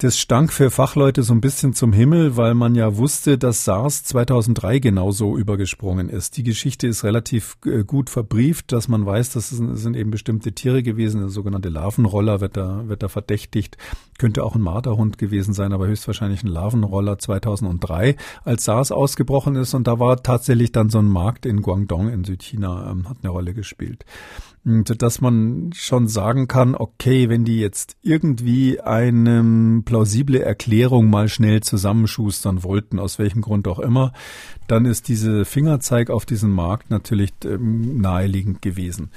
Das stank für Fachleute so ein bisschen zum Himmel, weil man ja wusste, dass SARS 2003 genauso übergesprungen ist. Die Geschichte ist relativ äh, gut verbrieft, dass man weiß, das sind eben bestimmte Tiere gewesen. Der sogenannte Larvenroller wird da, wird da verdächtigt. Könnte auch ein Marderhund gewesen sein, aber höchstwahrscheinlich ein Larvenroller 2003, als SARS ausgebrochen ist. Und da war tatsächlich dann so ein Markt in Guangdong in Südchina, ähm, hat eine Rolle gespielt dass man schon sagen kann, okay, wenn die jetzt irgendwie eine plausible Erklärung mal schnell zusammenschustern wollten, aus welchem Grund auch immer, dann ist diese Fingerzeig auf diesen Markt natürlich ähm, naheliegend gewesen.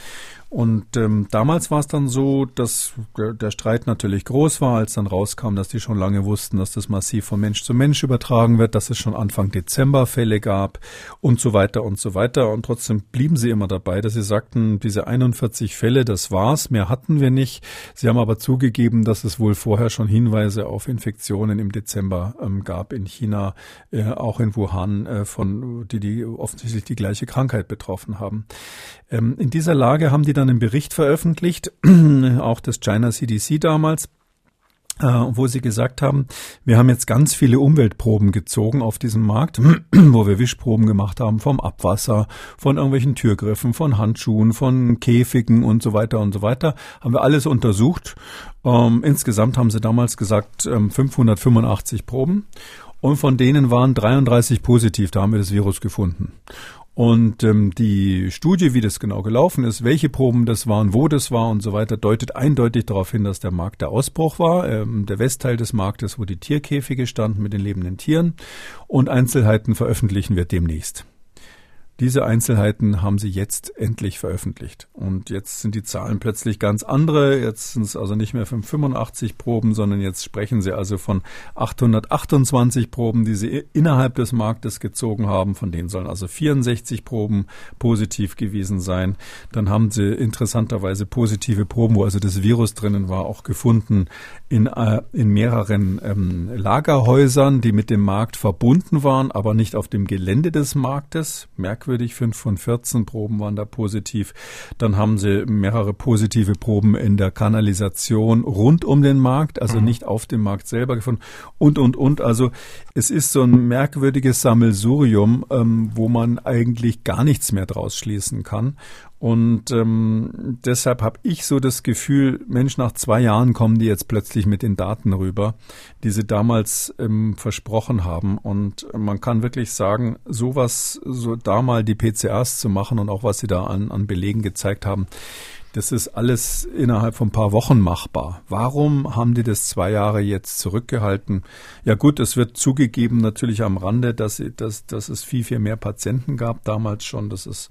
Und ähm, damals war es dann so, dass der, Streit natürlich groß war, als dann rauskam, dass die schon lange wussten, dass das massiv von Mensch zu Mensch übertragen wird, dass es schon Anfang Dezember Fälle gab und so weiter und so weiter. Und trotzdem blieben sie immer dabei, dass sie sagten, diese 41 Fälle, das war's, mehr hatten wir nicht. Sie haben aber zugegeben, dass es wohl vorher schon Hinweise auf Infektionen im Dezember ähm, gab in China, äh, auch in Wuhan, äh, von die die offensichtlich die gleiche Krankheit betroffen haben. Ähm, in dieser Lage haben die dann einen Bericht veröffentlicht, (clears throat) auch das China CDC damals, äh, wo sie gesagt haben, wir haben jetzt ganz viele Umweltproben gezogen auf diesem Markt, (clears throat) wo wir Wischproben gemacht haben vom Abwasser, von irgendwelchen Türgriffen, von Handschuhen, von Käfigen und so weiter und so weiter. Haben wir alles untersucht. Ähm, insgesamt haben sie damals gesagt ähm, 585 Proben. Und von denen waren 33 positiv, da haben wir das Virus gefunden. Und ähm, die Studie, wie das genau gelaufen ist, welche Proben das waren, wo das war und so weiter, deutet eindeutig darauf hin, dass der Markt der Ausbruch war, ähm, der Westteil des Marktes, wo die Tierkäfige standen mit den lebenden Tieren. Und Einzelheiten veröffentlichen wir demnächst. Diese Einzelheiten haben sie jetzt endlich veröffentlicht. Und jetzt sind die Zahlen plötzlich ganz andere. Jetzt sind es also nicht mehr 85 Proben, sondern jetzt sprechen sie also von 828 Proben, die sie innerhalb des Marktes gezogen haben. Von denen sollen also 64 Proben positiv gewesen sein. Dann haben sie interessanterweise positive Proben, wo also das Virus drinnen war, auch gefunden in, äh, in mehreren ähm, Lagerhäusern, die mit dem Markt verbunden waren, aber nicht auf dem Gelände des Marktes. Merkwürdig merkwürdig. Fünf von 14 Proben waren da positiv. Dann haben sie mehrere positive Proben in der Kanalisation rund um den Markt, also mhm. nicht auf dem Markt selber gefunden. Und, und, und. Also es ist so ein merkwürdiges Sammelsurium, ähm, wo man eigentlich gar nichts mehr draus schließen kann. Und ähm, deshalb habe ich so das Gefühl, Mensch, nach zwei Jahren kommen die jetzt plötzlich mit den Daten rüber, die sie damals ähm, versprochen haben. Und man kann wirklich sagen, sowas, so da mal die PCRs zu machen und auch was sie da an, an Belegen gezeigt haben, das ist alles innerhalb von ein paar Wochen machbar. Warum haben die das zwei Jahre jetzt zurückgehalten? Ja gut, es wird zugegeben natürlich am Rande, dass, dass, dass es viel, viel mehr Patienten gab damals schon. Das ist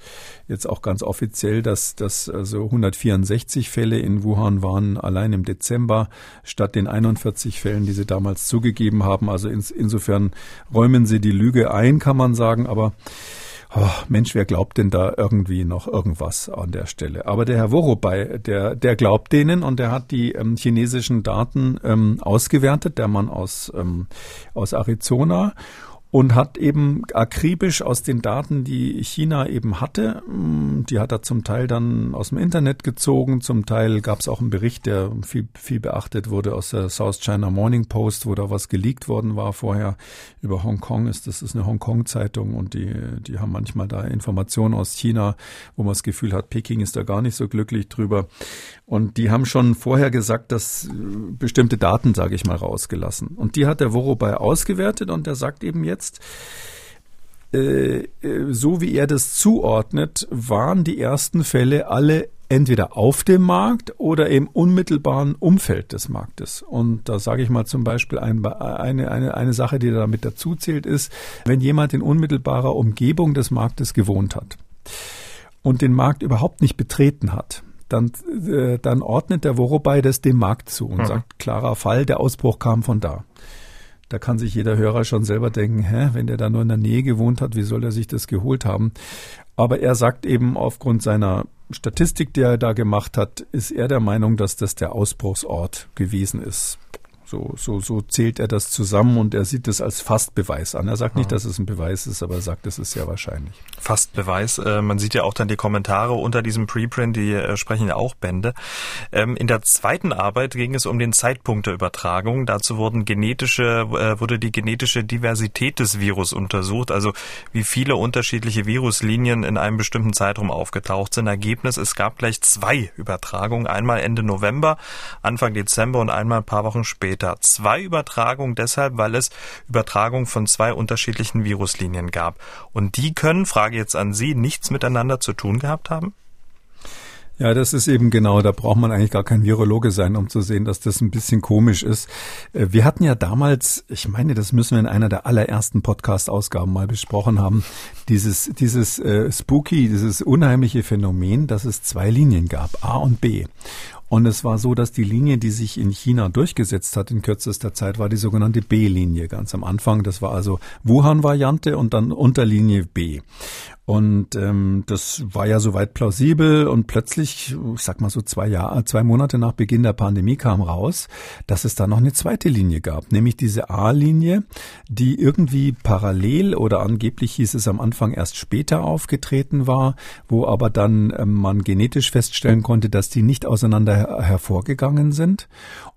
jetzt auch ganz offiziell, dass, dass also 164 Fälle in Wuhan waren, allein im Dezember, statt den 41 Fällen, die sie damals zugegeben haben. Also ins, insofern räumen sie die Lüge ein, kann man sagen. Aber oh, Mensch, wer glaubt denn da irgendwie noch irgendwas an der Stelle? Aber der Herr Worobei, der, der glaubt denen und der hat die ähm, chinesischen Daten ähm, ausgewertet, der Mann aus, ähm, aus Arizona und hat eben akribisch aus den Daten, die China eben hatte, mm, die hat er zum Teil dann aus dem Internet gezogen, zum Teil gab es auch einen Bericht, der viel, viel beachtet wurde aus der South China Morning Post, wo da was geleakt worden war vorher über Hongkong. Ist das ist eine Hongkong-Zeitung und die, die haben manchmal da Informationen aus China, wo man das Gefühl hat, Peking ist da gar nicht so glücklich drüber. Und die haben schon vorher gesagt, dass äh, bestimmte Daten, sage ich mal, rausgelassen. Und die hat der Worobei ausgewertet und der sagt eben jetzt, äh, äh, so wie er das zuordnet, waren die ersten Fälle alle entweder auf dem Markt oder im unmittelbaren Umfeld des Marktes. Und da sage ich mal zum Beispiel ein, eine, eine, eine Sache, die damit dazu zählt, ist, wenn jemand in unmittelbarer Umgebung des Marktes gewohnt hat und den Markt überhaupt nicht betreten hat, dann, äh, dann ordnet der Worobei das dem Markt zu und mhm. sagt, klarer Fall, der Ausbruch kam von da. Da kann sich jeder Hörer schon selber denken, hä, wenn der da nur in der Nähe gewohnt hat, wie soll er sich das geholt haben? Aber er sagt eben aufgrund seiner Statistik, die er da gemacht hat, ist er der Meinung, dass das der Ausbruchsort gewesen ist. So, so, so zählt er das zusammen und er sieht das als Fastbeweis an. Er sagt nicht, dass es ein Beweis ist, aber er sagt, es ist sehr wahrscheinlich. Fastbeweis. Äh, man sieht ja auch dann die Kommentare unter diesem Preprint, die äh, sprechen ja auch Bände. Ähm, in der zweiten Arbeit ging es um den Zeitpunkt der Übertragung. Dazu wurden genetische, äh, wurde die genetische Diversität des Virus untersucht, also wie viele unterschiedliche Viruslinien in einem bestimmten Zeitraum aufgetaucht sind. Ergebnis, es gab gleich zwei Übertragungen. Einmal Ende November, Anfang Dezember und einmal ein paar Wochen später später. Zwei Übertragungen deshalb, weil es Übertragungen von zwei unterschiedlichen Viruslinien gab. Und die können, Frage jetzt an Sie, nichts miteinander zu tun gehabt haben? Ja, das ist eben genau, da braucht man eigentlich gar kein Virologe sein, um zu sehen, dass das ein bisschen komisch ist. Äh, wir hatten ja damals, ich meine, das müssen wir in einer der allerersten Podcast-Ausgaben mal besprochen haben, dieses, dieses äh, spooky, dieses unheimliche Phänomen, dass es zwei Linien gab, A und B. Und es war so, dass die Linie, die sich in China durchgesetzt hat in kürzester Zeit, war die sogenannte B-Linie ganz am Anfang. Das war also Wuhan-Variante und dann Unterlinie B. Und ähm, das war ja soweit plausibel und plötzlich, ich sag mal so zwei Jahre, zwei Monate nach Beginn der Pandemie kam raus, dass es da noch eine zweite Linie gab, nämlich diese A-Linie, die irgendwie parallel oder angeblich hieß es am Anfang erst später aufgetreten war, wo aber dann ähm, man genetisch feststellen konnte, dass die nicht auseinander hervorgegangen sind.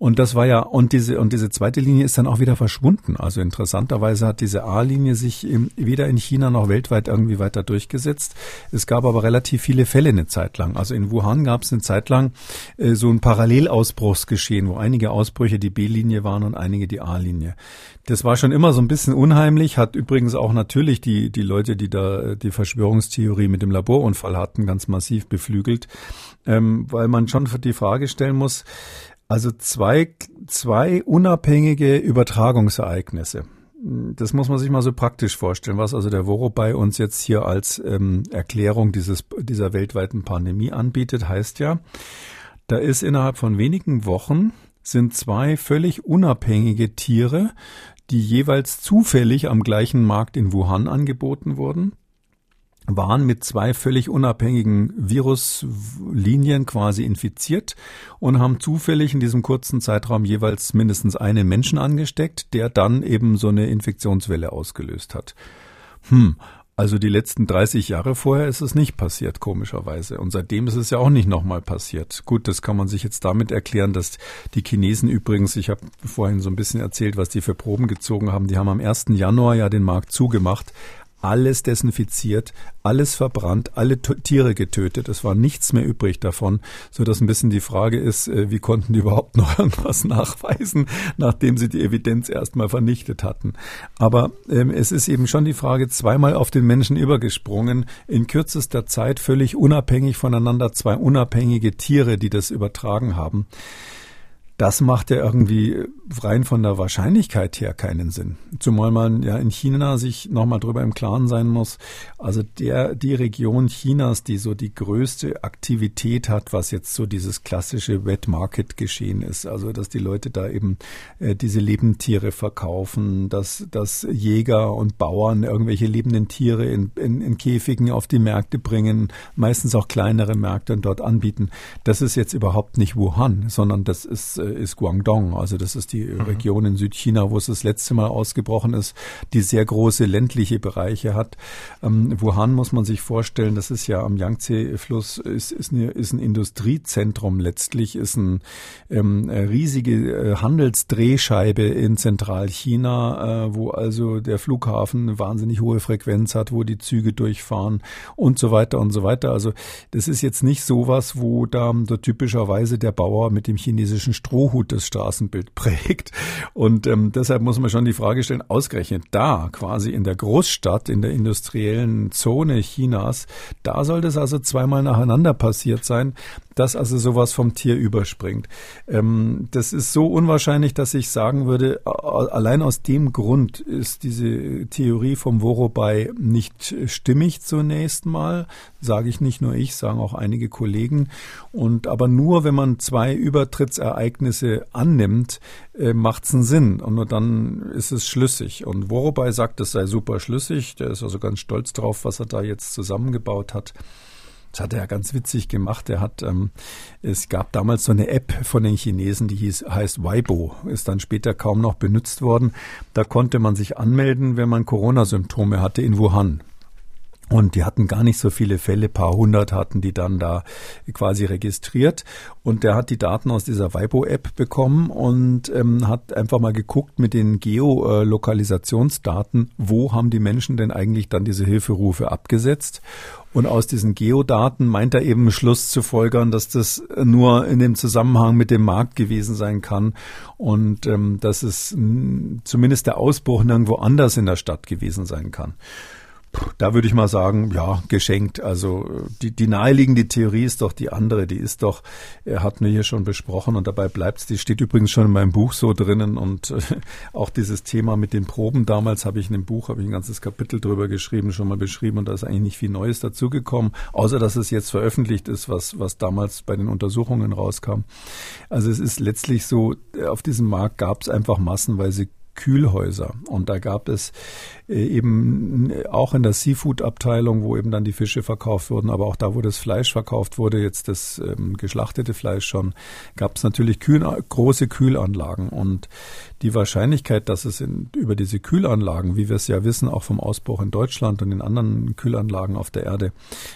Und das war ja und diese und diese zweite Linie ist dann auch wieder verschwunden. Also interessanterweise hat diese A-Linie sich im, weder in China noch weltweit irgendwie weiter durch durchgesetzt. Es gab aber relativ viele Fälle eine Zeit lang. Also in Wuhan gab es eine Zeit lang äh, so ein Parallelausbruchsgeschehen, wo einige Ausbrüche die B-Linie waren und einige die A-Linie. Das war schon immer so ein bisschen unheimlich, hat übrigens auch natürlich die, die Leute, die da äh, die Verschwörungstheorie mit dem Laborunfall hatten, ganz massiv beflügelt, ähm, weil man schon die Frage stellen muss, also zwei, zwei unabhängige Übertragungsereignisse. Das muss man sich mal so praktisch vorstellen, was also der Voro bei uns jetzt hier als ähm, Erklärung dieses, dieser weltweiten Pandemie anbietet, heißt ja, da ist innerhalb von wenigen Wochen sind zwei völlig unabhängige Tiere, die jeweils zufällig am gleichen Markt in Wuhan angeboten wurden, waren mit zwei völlig unabhängigen Viruslinien quasi infiziert und haben zufällig in diesem kurzen Zeitraum jeweils mindestens einen Menschen angesteckt, der dann eben so eine Infektionswelle ausgelöst hat. Hm, also die letzten 30 Jahre vorher ist es nicht passiert, komischerweise. Und seitdem ist es ja auch nicht nochmal passiert. Gut, das kann man sich jetzt damit erklären, dass die Chinesen übrigens, ich habe vorhin so ein bisschen erzählt, was die für Proben gezogen haben, die haben am 1. Januar ja den Markt zugemacht, alles desinfiziert, alles verbrannt, alle Tiere getötet. Es war nichts mehr übrig davon, so dass ein bisschen die Frage ist, äh, wie konnten die überhaupt (laughs) noch irgendwas nachweisen, nachdem sie die Evidenz erstmal vernichtet hatten. Aber ähm, es ist eben schon die Frage, zweimal auf den Menschen übergesprungen, in kürzester Zeit völlig unabhängig voneinander, zwei unabhängige Tiere, die das übertragen haben das macht ja irgendwie rein von der Wahrscheinlichkeit her keinen Sinn. Zumal man ja in China sich nochmal drüber im Klaren sein muss. Also der, die Region Chinas, die so die größte Aktivität hat, was jetzt so dieses klassische Wet Market Geschehen ist. Also, dass die Leute da eben äh, diese Lebendtiere verkaufen, dass, dass Jäger und Bauern irgendwelche lebenden Tiere in, in, in Käfigen auf die Märkte bringen, meistens auch kleinere Märkte und dort anbieten. Das ist jetzt überhaupt nicht Wuhan, sondern das ist äh, ist Guangdong. Also das ist die mhm. Region in Südchina, wo es das letzte Mal ausgebrochen ist, die sehr große ländliche Bereiche hat. Ähm, Wuhan muss man sich vorstellen, das ist ja am Yangtze-Fluss, ist, ist, eine, ist ein Industriezentrum letztlich, ist ein ähm, riesige äh, Handelsdrehscheibe in Zentralchina, äh, wo also der Flughafen eine wahnsinnig hohe Frequenz hat, wo die Züge durchfahren und so weiter und so weiter. Also das ist jetzt nicht sowas, wo da so typischerweise der Bauer mit dem chinesischen Strohhut das Straßenbild prägt. Und ähm, deshalb muss man schon die Frage stellen, ausgerechnet da, quasi in der Großstadt, in der industriellen Zone Chinas, da soll das also zweimal nacheinander passiert sein, dass also sowas vom Tier überspringt. Ähm, das ist so unwahrscheinlich, dass ich sagen würde, allein aus dem Grund ist diese Theorie vom Worobei nicht stimmig zunächst mal. Sage ich nicht nur ich, sagen auch einige Kollegen. Und aber nur, wenn man zwei Übertrittsereignisse annimmt, äh, macht es einen Sinn. Und nur dann ist es schlüssig. Und Worobei sagt, es sei super schlüssig. Der ist also ganz stolz drauf, was er da jetzt zusammengebaut hat. Das hat er ganz witzig gemacht. Er hat, ähm, es gab damals so eine App von den Chinesen, die hieß, heißt Weibo, ist dann später kaum noch benutzt worden. Da konnte man sich anmelden, wenn man Corona-Symptome hatte in Wuhan. Und die hatten gar nicht so viele Fälle, paar hundert hatten die dann da quasi registriert. Und der hat die Daten aus dieser Weibo-App bekommen und ähm, hat einfach mal geguckt mit den Geolokalisationsdaten, wo haben die Menschen denn eigentlich dann diese Hilferufe abgesetzt. Und aus diesen Geodaten meint er eben Schluss zu folgern, dass das nur in dem Zusammenhang mit dem Markt gewesen sein kann und ähm, dass es zumindest der Ausbruch nirgendwo anders in der Stadt gewesen sein kann. Da würde ich mal sagen, ja, geschenkt. Also die, die naheliegende Theorie ist doch die andere. Die ist doch, er hat mir hier schon besprochen und dabei bleibt's. Die steht übrigens schon in meinem Buch so drinnen und äh, auch dieses Thema mit den Proben damals habe ich in dem Buch, habe ich ein ganzes Kapitel drüber geschrieben, schon mal beschrieben und da ist eigentlich nicht viel Neues dazugekommen, außer dass es jetzt veröffentlicht ist, was, was damals bei den Untersuchungen rauskam. Also es ist letztlich so, auf diesem Markt gab's einfach massenweise Kühlhäuser. Und da gab es äh, eben auch in der Seafood-Abteilung, wo eben dann die Fische verkauft wurden, aber auch da, wo das Fleisch verkauft wurde, jetzt das ähm, geschlachtete Fleisch schon, gab es natürlich Kühl große Kühlanlagen. Und die Wahrscheinlichkeit, dass es in, über diese Kühlanlagen, wie wir es ja wissen, auch vom Ausbruch in Deutschland und in anderen Kühlanlagen auf der Erde,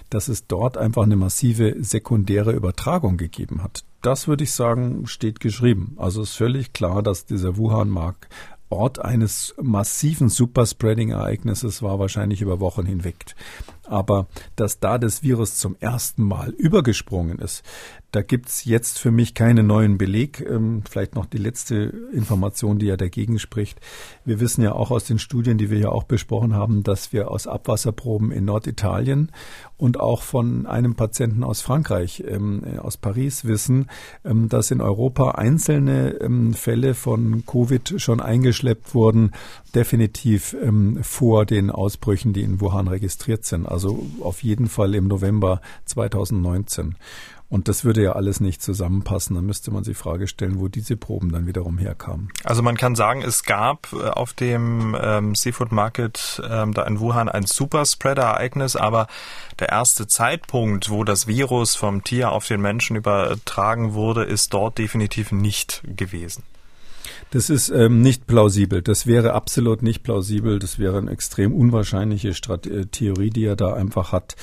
dass es dort einfach eine massive sekundäre Übertragung gegeben hat. Das würde ich sagen, steht geschrieben. Also ist völlig klar, dass dieser Wuhan-Markt Ort eines massiven Superspreading-Ereignisses war wahrscheinlich über Wochen hinweg. Aber dass da das Virus zum ersten Mal übergesprungen ist, da gibt's jetzt für mich keinen neuen Beleg. Ähm, vielleicht noch die letzte Information, die ja dagegen spricht. Wir wissen ja auch aus den Studien, die wir ja auch besprochen haben, dass wir aus Abwasserproben in Norditalien und auch von einem Patienten aus Frankreich, ähm, aus Paris wissen, ähm, dass in Europa einzelne Fälle von Covid schon eingeschleppt wurden, definitiv ähm, vor den Ausbrüchen, die in Wuhan registriert sind. Also auf jeden Fall im November 2019. Und das würde ja alles nicht zusammenpassen. Dann müsste man sich Frage stellen, wo diese Proben dann wiederum herkamen. Also man kann sagen, es gab äh, auf dem ähm, Seafood Market ähm, da in Wuhan ein Superspreader-Ereignis, aber der erste Zeitpunkt, wo das Virus vom Tier auf den Menschen übertragen wurde, ist dort definitiv nicht gewesen. Das ist ähm, nicht plausibel. Das wäre absolut nicht plausibel. Das wäre eine extrem unwahrscheinliche Strat äh, Theorie, die er da einfach hat.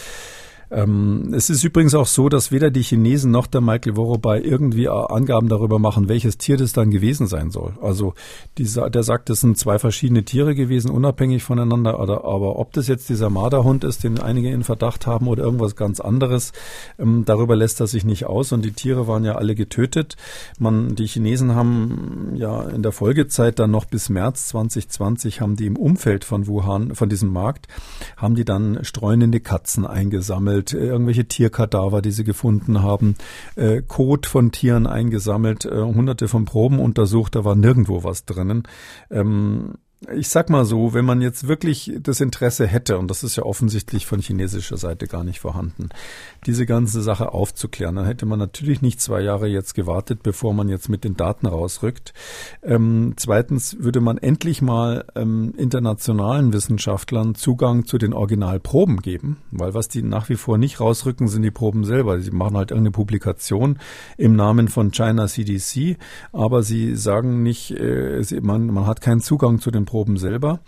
Ähm, es ist übrigens auch so, dass weder die Chinesen noch der Michael Worobay irgendwie Angaben darüber machen, welches Tier das dann gewesen sein soll. Also dieser, der sagt, es sind zwei verschiedene Tiere gewesen, unabhängig voneinander. Oder, aber ob das jetzt dieser Marderhund ist, den einige in Verdacht haben, oder irgendwas ganz anderes, ähm, darüber lässt er sich nicht aus. Und die Tiere waren ja alle getötet. Man, die Chinesen haben ja in der Folgezeit dann noch bis März 2020 haben die im Umfeld von Wuhan, von diesem Markt, haben die dann streunende Katzen eingesammelt eingesammelt, äh, irgendwelche Tierkadaver, die sie gefunden haben, äh, Kot von Tieren eingesammelt, äh, hunderte von Proben untersucht, da war nirgendwo was drinnen. Ähm, ich sag mal so, wenn man jetzt wirklich das Interesse hätte, und das ist ja offensichtlich von chinesischer Seite gar nicht vorhanden, diese ganze Sache aufzuklären, dann hätte man natürlich nicht zwei Jahre jetzt gewartet, bevor man jetzt mit den Daten rausrückt. Ähm, zweitens würde man endlich mal ähm, internationalen Wissenschaftlern Zugang zu den Originalproben geben, weil was die nach wie vor nicht rausrücken, sind die Proben selber. Sie machen halt irgendeine Publikation im Namen von China CDC, aber sie sagen nicht, äh, man, man hat keinen Zugang zu den Proben Proben selber.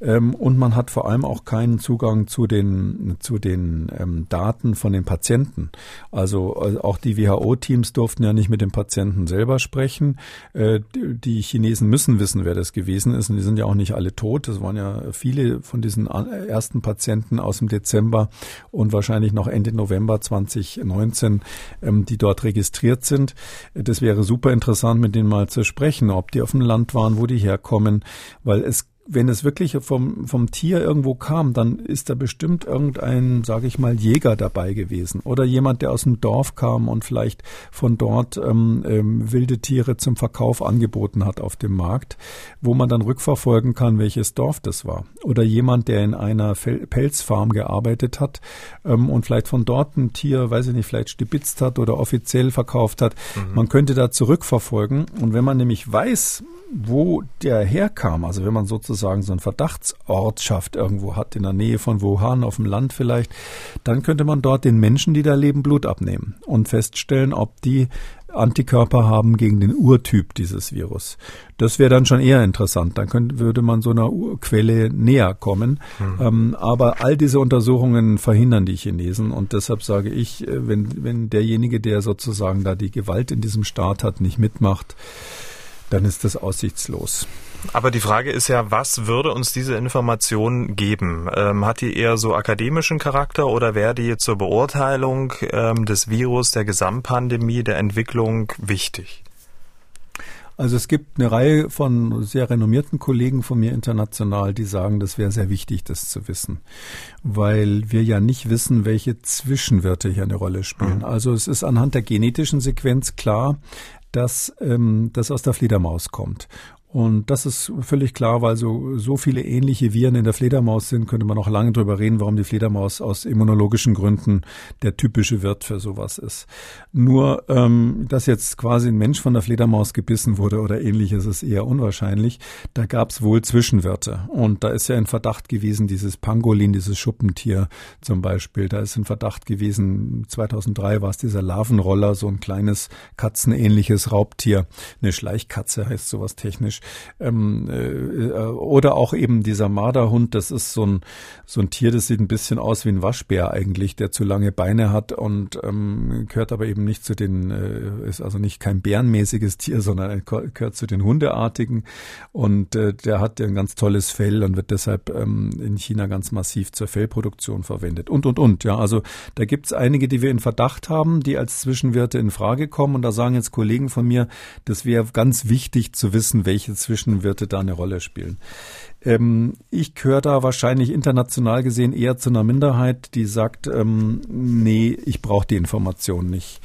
Ähm, und man hat vor allem auch keinen Zugang zu den, zu den ähm, Daten von den Patienten. Also äh, auch die WHO-Teams durften ja nicht mit den Patienten selber sprechen. Äh, die Chinesen müssen wissen, wer das gewesen ist. Und die sind ja auch nicht alle tot. Das waren ja viele von diesen ersten Patienten aus dem Dezember und wahrscheinlich noch Ende November 2019, ähm, die dort registriert sind. Das wäre super interessant, mit denen mal zu sprechen, ob die auf dem Land waren, wo die herkommen, weil es wenn es wirklich vom, vom Tier irgendwo kam, dann ist da bestimmt irgendein, sage ich mal, Jäger dabei gewesen oder jemand, der aus dem Dorf kam und vielleicht von dort ähm, ähm, wilde Tiere zum Verkauf angeboten hat auf dem Markt, wo man dann rückverfolgen kann, welches Dorf das war. Oder jemand, der in einer Fel Pelzfarm gearbeitet hat ähm, und vielleicht von dort ein Tier, weiß ich nicht, vielleicht stibitzt hat oder offiziell verkauft hat. Mhm. Man könnte da zurückverfolgen und wenn man nämlich weiß, wo der herkam, also wenn man sozusagen so einen Verdachtsort schafft, irgendwo hat, in der Nähe von Wuhan, auf dem Land vielleicht, dann könnte man dort den Menschen, die da leben, Blut abnehmen und feststellen, ob die Antikörper haben gegen den Urtyp dieses Virus. Das wäre dann schon eher interessant. Dann könnte, würde man so einer Quelle näher kommen. Mhm. Ähm, aber all diese Untersuchungen verhindern die Chinesen und deshalb sage ich, äh, wenn, wenn derjenige, der sozusagen da die Gewalt in diesem Staat hat, nicht mitmacht, dann ist das aussichtslos. Aber die Frage ist ja, was würde uns diese Information geben? Ähm, hat die eher so akademischen Charakter oder wäre die zur Beurteilung ähm, des Virus, der Gesamtpandemie, der Entwicklung wichtig? Also es gibt eine Reihe von sehr renommierten Kollegen von mir international, die sagen, das wäre sehr wichtig, das zu wissen, weil wir ja nicht wissen, welche Zwischenwirte hier eine Rolle spielen. Mhm. Also es ist anhand der genetischen Sequenz klar, dass ähm, das aus der Fledermaus kommt. Und das ist völlig klar, weil so, so viele ähnliche Viren in der Fledermaus sind, könnte man noch lange drüber reden, warum die Fledermaus aus immunologischen Gründen der typische Wirt für sowas ist. Nur, ähm, dass jetzt quasi ein Mensch von der Fledermaus gebissen wurde oder ähnliches, ist eher unwahrscheinlich. Da gab es wohl Zwischenwirte. Und da ist ja in Verdacht gewesen, dieses Pangolin, dieses Schuppentier zum Beispiel. Da ist in Verdacht gewesen, 2003 war es dieser Larvenroller, so ein kleines katzenähnliches Raubtier. Eine Schleichkatze heißt sowas technisch ähm, äh, oder auch eben dieser Marderhund, das ist so ein, so ein Tier, das sieht ein bisschen aus wie ein Waschbär eigentlich, der zu lange Beine hat und ähm, gehört aber eben nicht zu den, äh, ist also nicht kein bärenmäßiges (laughs) Tier, sondern gehört zu den Hundeartigen und äh, der hat ein ganz tolles Fell und wird deshalb ähm, in China ganz massiv zur Fellproduktion verwendet und und und. Ja, also da gibt es einige, die wir in Verdacht haben, die als Zwischenwirte in Frage kommen und da sagen jetzt Kollegen von mir, das wäre ganz wichtig zu wissen, welche welche Zwischenwirte da eine Rolle spielen. Ähm, ich gehöre da wahrscheinlich international gesehen eher zu einer Minderheit, die sagt, ähm, nee, ich brauche die Information nicht.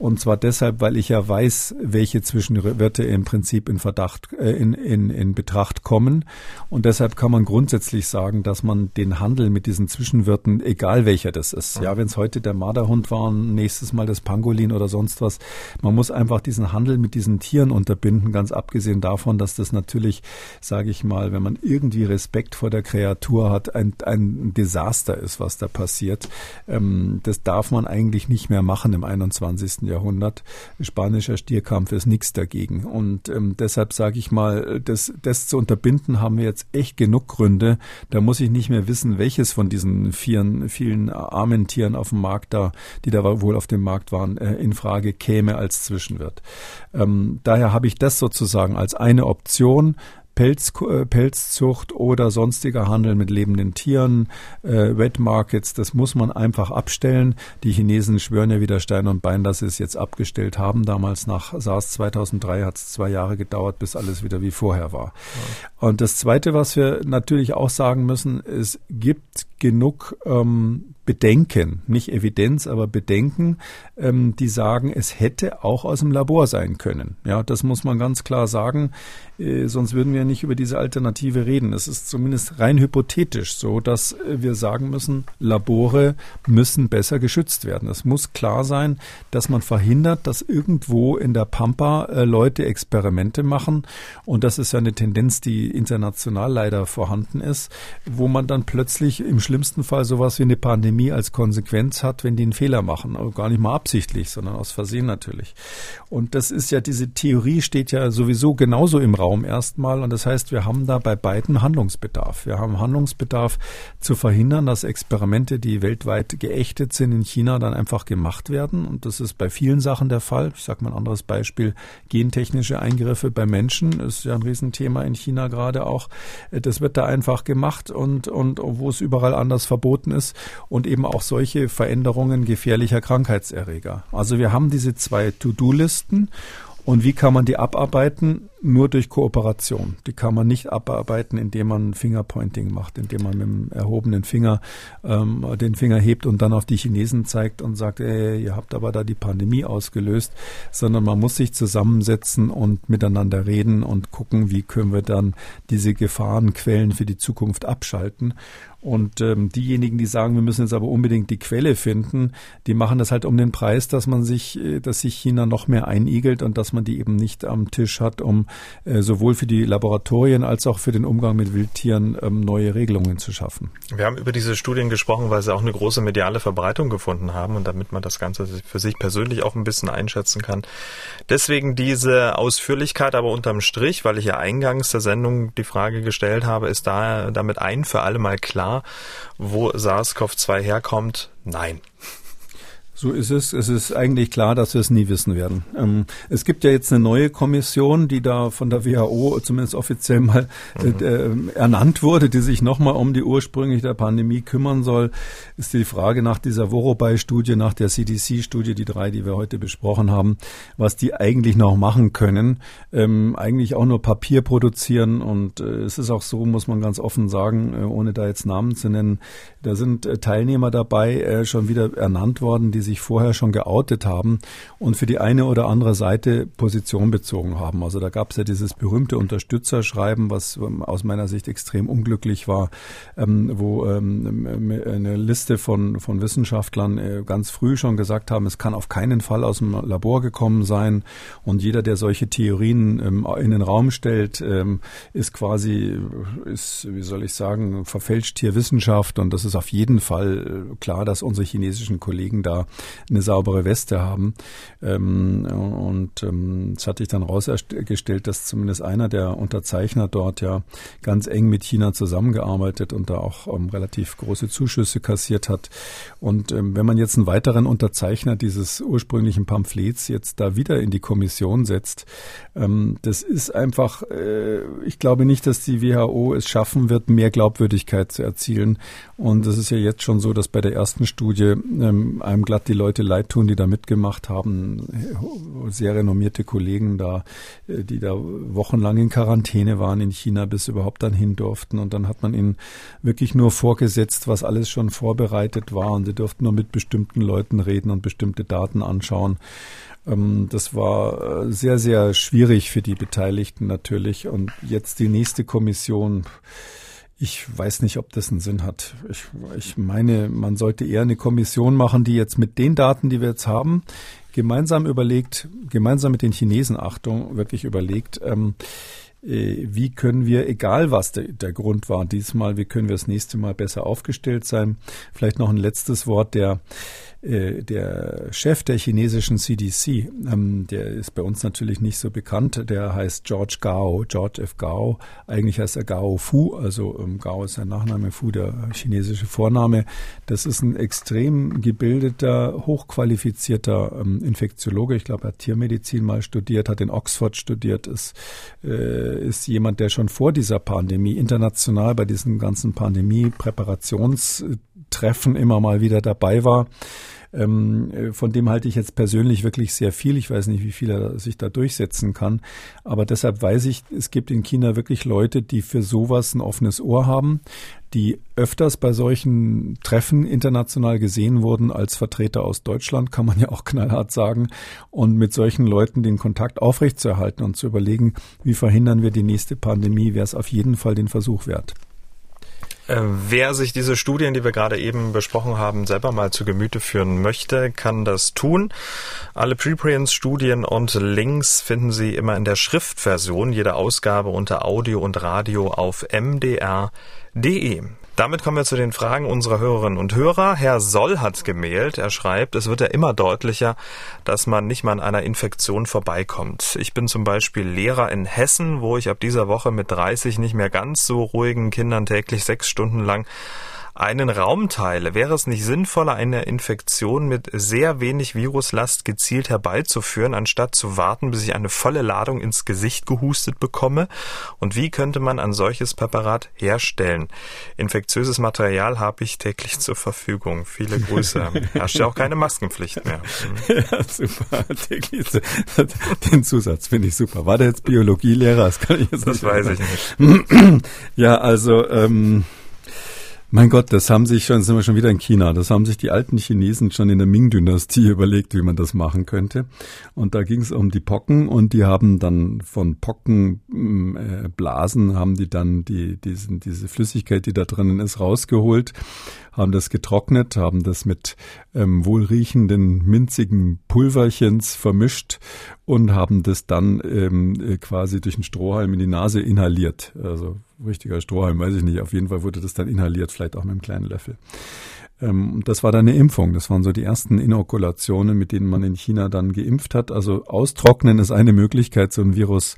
Und zwar deshalb, weil ich ja weiß, welche Zwischenwirte im Prinzip in Verdacht, äh, in, in, in Betracht kommen. Und deshalb kann man grundsätzlich sagen, dass man den Handel mit diesen Zwischenwirten, egal welcher das ist, ja, wenn es heute der Marderhund war, nächstes Mal das Pangolin oder sonst was, man muss einfach diesen Handel mit diesen Tieren unterbinden, ganz abgesehen davon, dass das natürlich, sage ich mal, wenn man irgendwie Respekt vor der Kreatur hat, ein, ein Desaster ist, was da passiert. Ähm, das darf man eigentlich nicht mehr machen im 21. Jahrhundert. Spanischer Stierkampf ist nichts dagegen. Und ähm, deshalb sage ich mal, das, das zu unterbinden, haben wir jetzt echt genug Gründe. Da muss ich nicht mehr wissen, welches von diesen vielen, vielen armen Tieren auf dem Markt da, die da wohl auf dem Markt waren, äh, in Frage käme als Zwischenwirt. Ähm, daher habe ich das sozusagen als eine Option. Pelz, äh, Pelzzucht oder sonstiger Handel mit lebenden Tieren, äh, Wet Markets, das muss man einfach abstellen. Die Chinesen schwören ja wieder Stein und Bein, dass sie es jetzt abgestellt haben. Damals nach SARS 2003 hat es zwei Jahre gedauert, bis alles wieder wie vorher war. Ja. Und das Zweite, was wir natürlich auch sagen müssen, es gibt genug ähm, Bedenken, nicht Evidenz, aber Bedenken, ähm, die sagen, es hätte auch aus dem Labor sein können. Ja, das muss man ganz klar sagen. Äh, sonst würden wir nicht über diese Alternative reden. Es ist zumindest rein hypothetisch so, dass äh, wir sagen müssen, Labore müssen besser geschützt werden. Es muss klar sein, dass man verhindert, dass irgendwo in der Pampa äh, Leute Experimente machen. Und das ist ja eine Tendenz, die international leider vorhanden ist, wo man dann plötzlich im schlimmsten Fall sowas wie eine Pandemie als Konsequenz hat, wenn die einen Fehler machen. Aber gar nicht mal absichtlich, sondern aus Versehen natürlich. Und das ist ja, diese Theorie steht ja sowieso genauso im Raum erstmal. Und das heißt, wir haben da bei beiden Handlungsbedarf. Wir haben Handlungsbedarf zu verhindern, dass Experimente, die weltweit geächtet sind in China, dann einfach gemacht werden. Und das ist bei vielen Sachen der Fall. Ich sage mal ein anderes Beispiel. Gentechnische Eingriffe bei Menschen ist ja ein Riesenthema in China gerade auch. Das wird da einfach gemacht und, und wo es überall anders verboten ist. Und eben auch solche Veränderungen gefährlicher Krankheitserreger. Also wir haben diese zwei To-Do-Listen und wie kann man die abarbeiten? Nur durch Kooperation. Die kann man nicht abarbeiten, indem man Fingerpointing macht, indem man mit dem erhobenen Finger ähm, den Finger hebt und dann auf die Chinesen zeigt und sagt, ey, ihr habt aber da die Pandemie ausgelöst, sondern man muss sich zusammensetzen und miteinander reden und gucken, wie können wir dann diese Gefahrenquellen für die Zukunft abschalten. Und ähm, diejenigen, die sagen, wir müssen jetzt aber unbedingt die Quelle finden, die machen das halt um den Preis, dass man sich, äh, dass sich China noch mehr einigelt und dass man die eben nicht am Tisch hat, um äh, sowohl für die Laboratorien als auch für den Umgang mit Wildtieren ähm, neue Regelungen zu schaffen. Wir haben über diese Studien gesprochen, weil sie auch eine große mediale Verbreitung gefunden haben und damit man das Ganze für sich persönlich auch ein bisschen einschätzen kann. Deswegen diese Ausführlichkeit, aber unterm Strich, weil ich ja eingangs der Sendung die Frage gestellt habe, ist da damit ein für alle Mal klar, wo SARS-CoV-2 herkommt? Nein. So ist es. Es ist eigentlich klar, dass wir es nie wissen werden. Ähm, es gibt ja jetzt eine neue Kommission, die da von der WHO zumindest offiziell mal mhm. äh, ernannt wurde, die sich nochmal um die ursprünglich der Pandemie kümmern soll. Ist die Frage nach dieser Vorobei-Studie, nach der CDC-Studie, die drei, die wir heute besprochen haben, was die eigentlich noch machen können. Ähm, eigentlich auch nur Papier produzieren und äh, es ist auch so, muss man ganz offen sagen, äh, ohne da jetzt Namen zu nennen, da sind äh, Teilnehmer dabei, äh, schon wieder ernannt worden, die sich vorher schon geoutet haben und für die eine oder andere Seite Position bezogen haben. Also da gab es ja dieses berühmte Unterstützerschreiben, was ähm, aus meiner Sicht extrem unglücklich war, ähm, wo ähm, eine Liste von, von Wissenschaftlern äh, ganz früh schon gesagt haben, es kann auf keinen Fall aus dem Labor gekommen sein und jeder, der solche Theorien in den Raum stellt, ist quasi, ist, wie soll ich sagen, verfälscht hier Wissenschaft und das ist auf jeden Fall äh, klar, dass unsere chinesischen Kollegen da eine saubere Weste haben. Ähm, und ähm, es hat sich dann rausgestellt, dass zumindest einer der Unterzeichner dort ja ganz eng mit China zusammengearbeitet und da auch ähm, relativ große Zuschüsse kassiert hat. Und ähm, wenn man jetzt einen weiteren Unterzeichner dieses ursprünglichen Pamphlets jetzt da wieder in die Kommission setzt, das ist einfach, äh, ich glaube nicht, dass die WHO es schaffen wird, mehr Glaubwürdigkeit zu erzielen. Und es ist ja jetzt schon so, dass bei der ersten Studie ähm, einem glatt die Leute leid tun, die da mitgemacht haben. Sehr renommierte Kollegen da, äh, die da wochenlang in Quarantäne waren in China, bis überhaupt dann hin durften. Und dann hat man ihnen wirklich nur vorgesetzt, was alles schon vorbereitet war. Und sie durften nur mit bestimmten Leuten reden und bestimmte Daten anschauen. Ähm, das war äh, sehr, sehr schwierig für die Beteiligten natürlich. Und jetzt die nächste Kommission. Ich weiß nicht, ob das einen Sinn hat. Ich, ich meine, man sollte eher eine Kommission machen, die jetzt mit den Daten, die wir jetzt haben, gemeinsam überlegt, gemeinsam mit den Chinesen, Achtung, wirklich überlegt, ähm, äh, wie können wir, egal was der, der, Grund war diesmal, wie können wir das nächste Mal besser aufgestellt sein. Vielleicht noch ein letztes Wort, der äh, der Chef der chinesischen CDC, ähm, der ist bei uns natürlich nicht so bekannt, der heißt George Gao, George F. Gao. Eigentlich heißt er Gao Fu, also ähm, Gao ist sein Nachname, Fu der chinesische Vorname. Das ist ein extrem gebildeter, hochqualifizierter ähm, Infektiologe. Ich glaube, er hat Tiermedizin mal studiert, hat in Oxford studiert, ist, äh, ist jemand, der schon vor dieser Pandemie international bei diesen ganzen Pandemie-Präparationstreffen immer mal wieder dabei war. Ähm, äh, von dem halte ich jetzt persönlich wirklich sehr viel. Ich weiß nicht, wie viel er sich da durchsetzen kann. Aber deshalb weiß ich, es gibt in China wirklich Leute, die für sowas ein offenes Ohr haben, die öfters bei solchen Treffen international gesehen wurden als Vertreter aus Deutschland, kann man ja auch knallhart sagen. Und mit solchen Leuten den Kontakt aufrechtzuerhalten und zu überlegen, wie verhindern wir die nächste Pandemie, wäre es auf jeden Fall den Versuch wert. Äh, wer sich diese Studien, die wir gerade eben besprochen haben, selber mal zu Gemüte führen möchte, kann das tun. Alle Preprints-Studien und Links finden Sie immer in der Schriftversion jeder Ausgabe unter Audio und Radio auf mdr.de. Damit kommen wir zu den Fragen unserer Hörerinnen und Hörer. Herr Soll hat gemailt. Er schreibt, es wird ja immer deutlicher, dass man nicht mal an einer Infektion vorbeikommt. Ich bin zum Beispiel Lehrer in Hessen, wo ich ab dieser Woche mit 30 nicht mehr ganz so ruhigen Kindern täglich sechs Stunden lang einen Raum teile, wäre es nicht sinnvoller, eine Infektion mit sehr wenig Viruslast gezielt herbeizuführen, anstatt zu warten, bis ich eine volle Ladung ins Gesicht gehustet bekomme? Und wie könnte man ein solches Präparat herstellen? Infektiöses Material habe ich täglich zur Verfügung. Viele Grüße. (laughs) Herrscht ja auch keine Maskenpflicht mehr. (laughs) Ja, super. Den Zusatz finde ich super. War der jetzt Biologielehrer? Das kann ich jetzt Das nicht weiß ich nicht. (clears throat) Ja, also ähm, Mein Gott, das haben sich schon, sind wir schon wieder in China, das haben sich die alten Chinesen schon in der Ming-Dynastie (laughs) überlegt, wie man das machen könnte. Und da ging es um die Pocken und die haben dann von Pockenblasen, mm, äh, haben die dann die, diesen, diese Flüssigkeit, die da drinnen ist, rausgeholt, haben das getrocknet, haben das mit ähm, wohlriechenden, minzigen Pulverchens vermischt und haben das dann ähm, äh, quasi durch einen Strohhalm in die Nase inhaliert. Also richtiger Strohhalm, weiß ich nicht. Auf jeden Fall wurde das dann inhaliert, vielleicht auch mit einem kleinen Löffel. Ähm, das war dann eine Impfung. Das waren so die ersten Inokulationen, mit denen man in China dann geimpft hat. Also austrocknen ist eine Möglichkeit, so ein Virus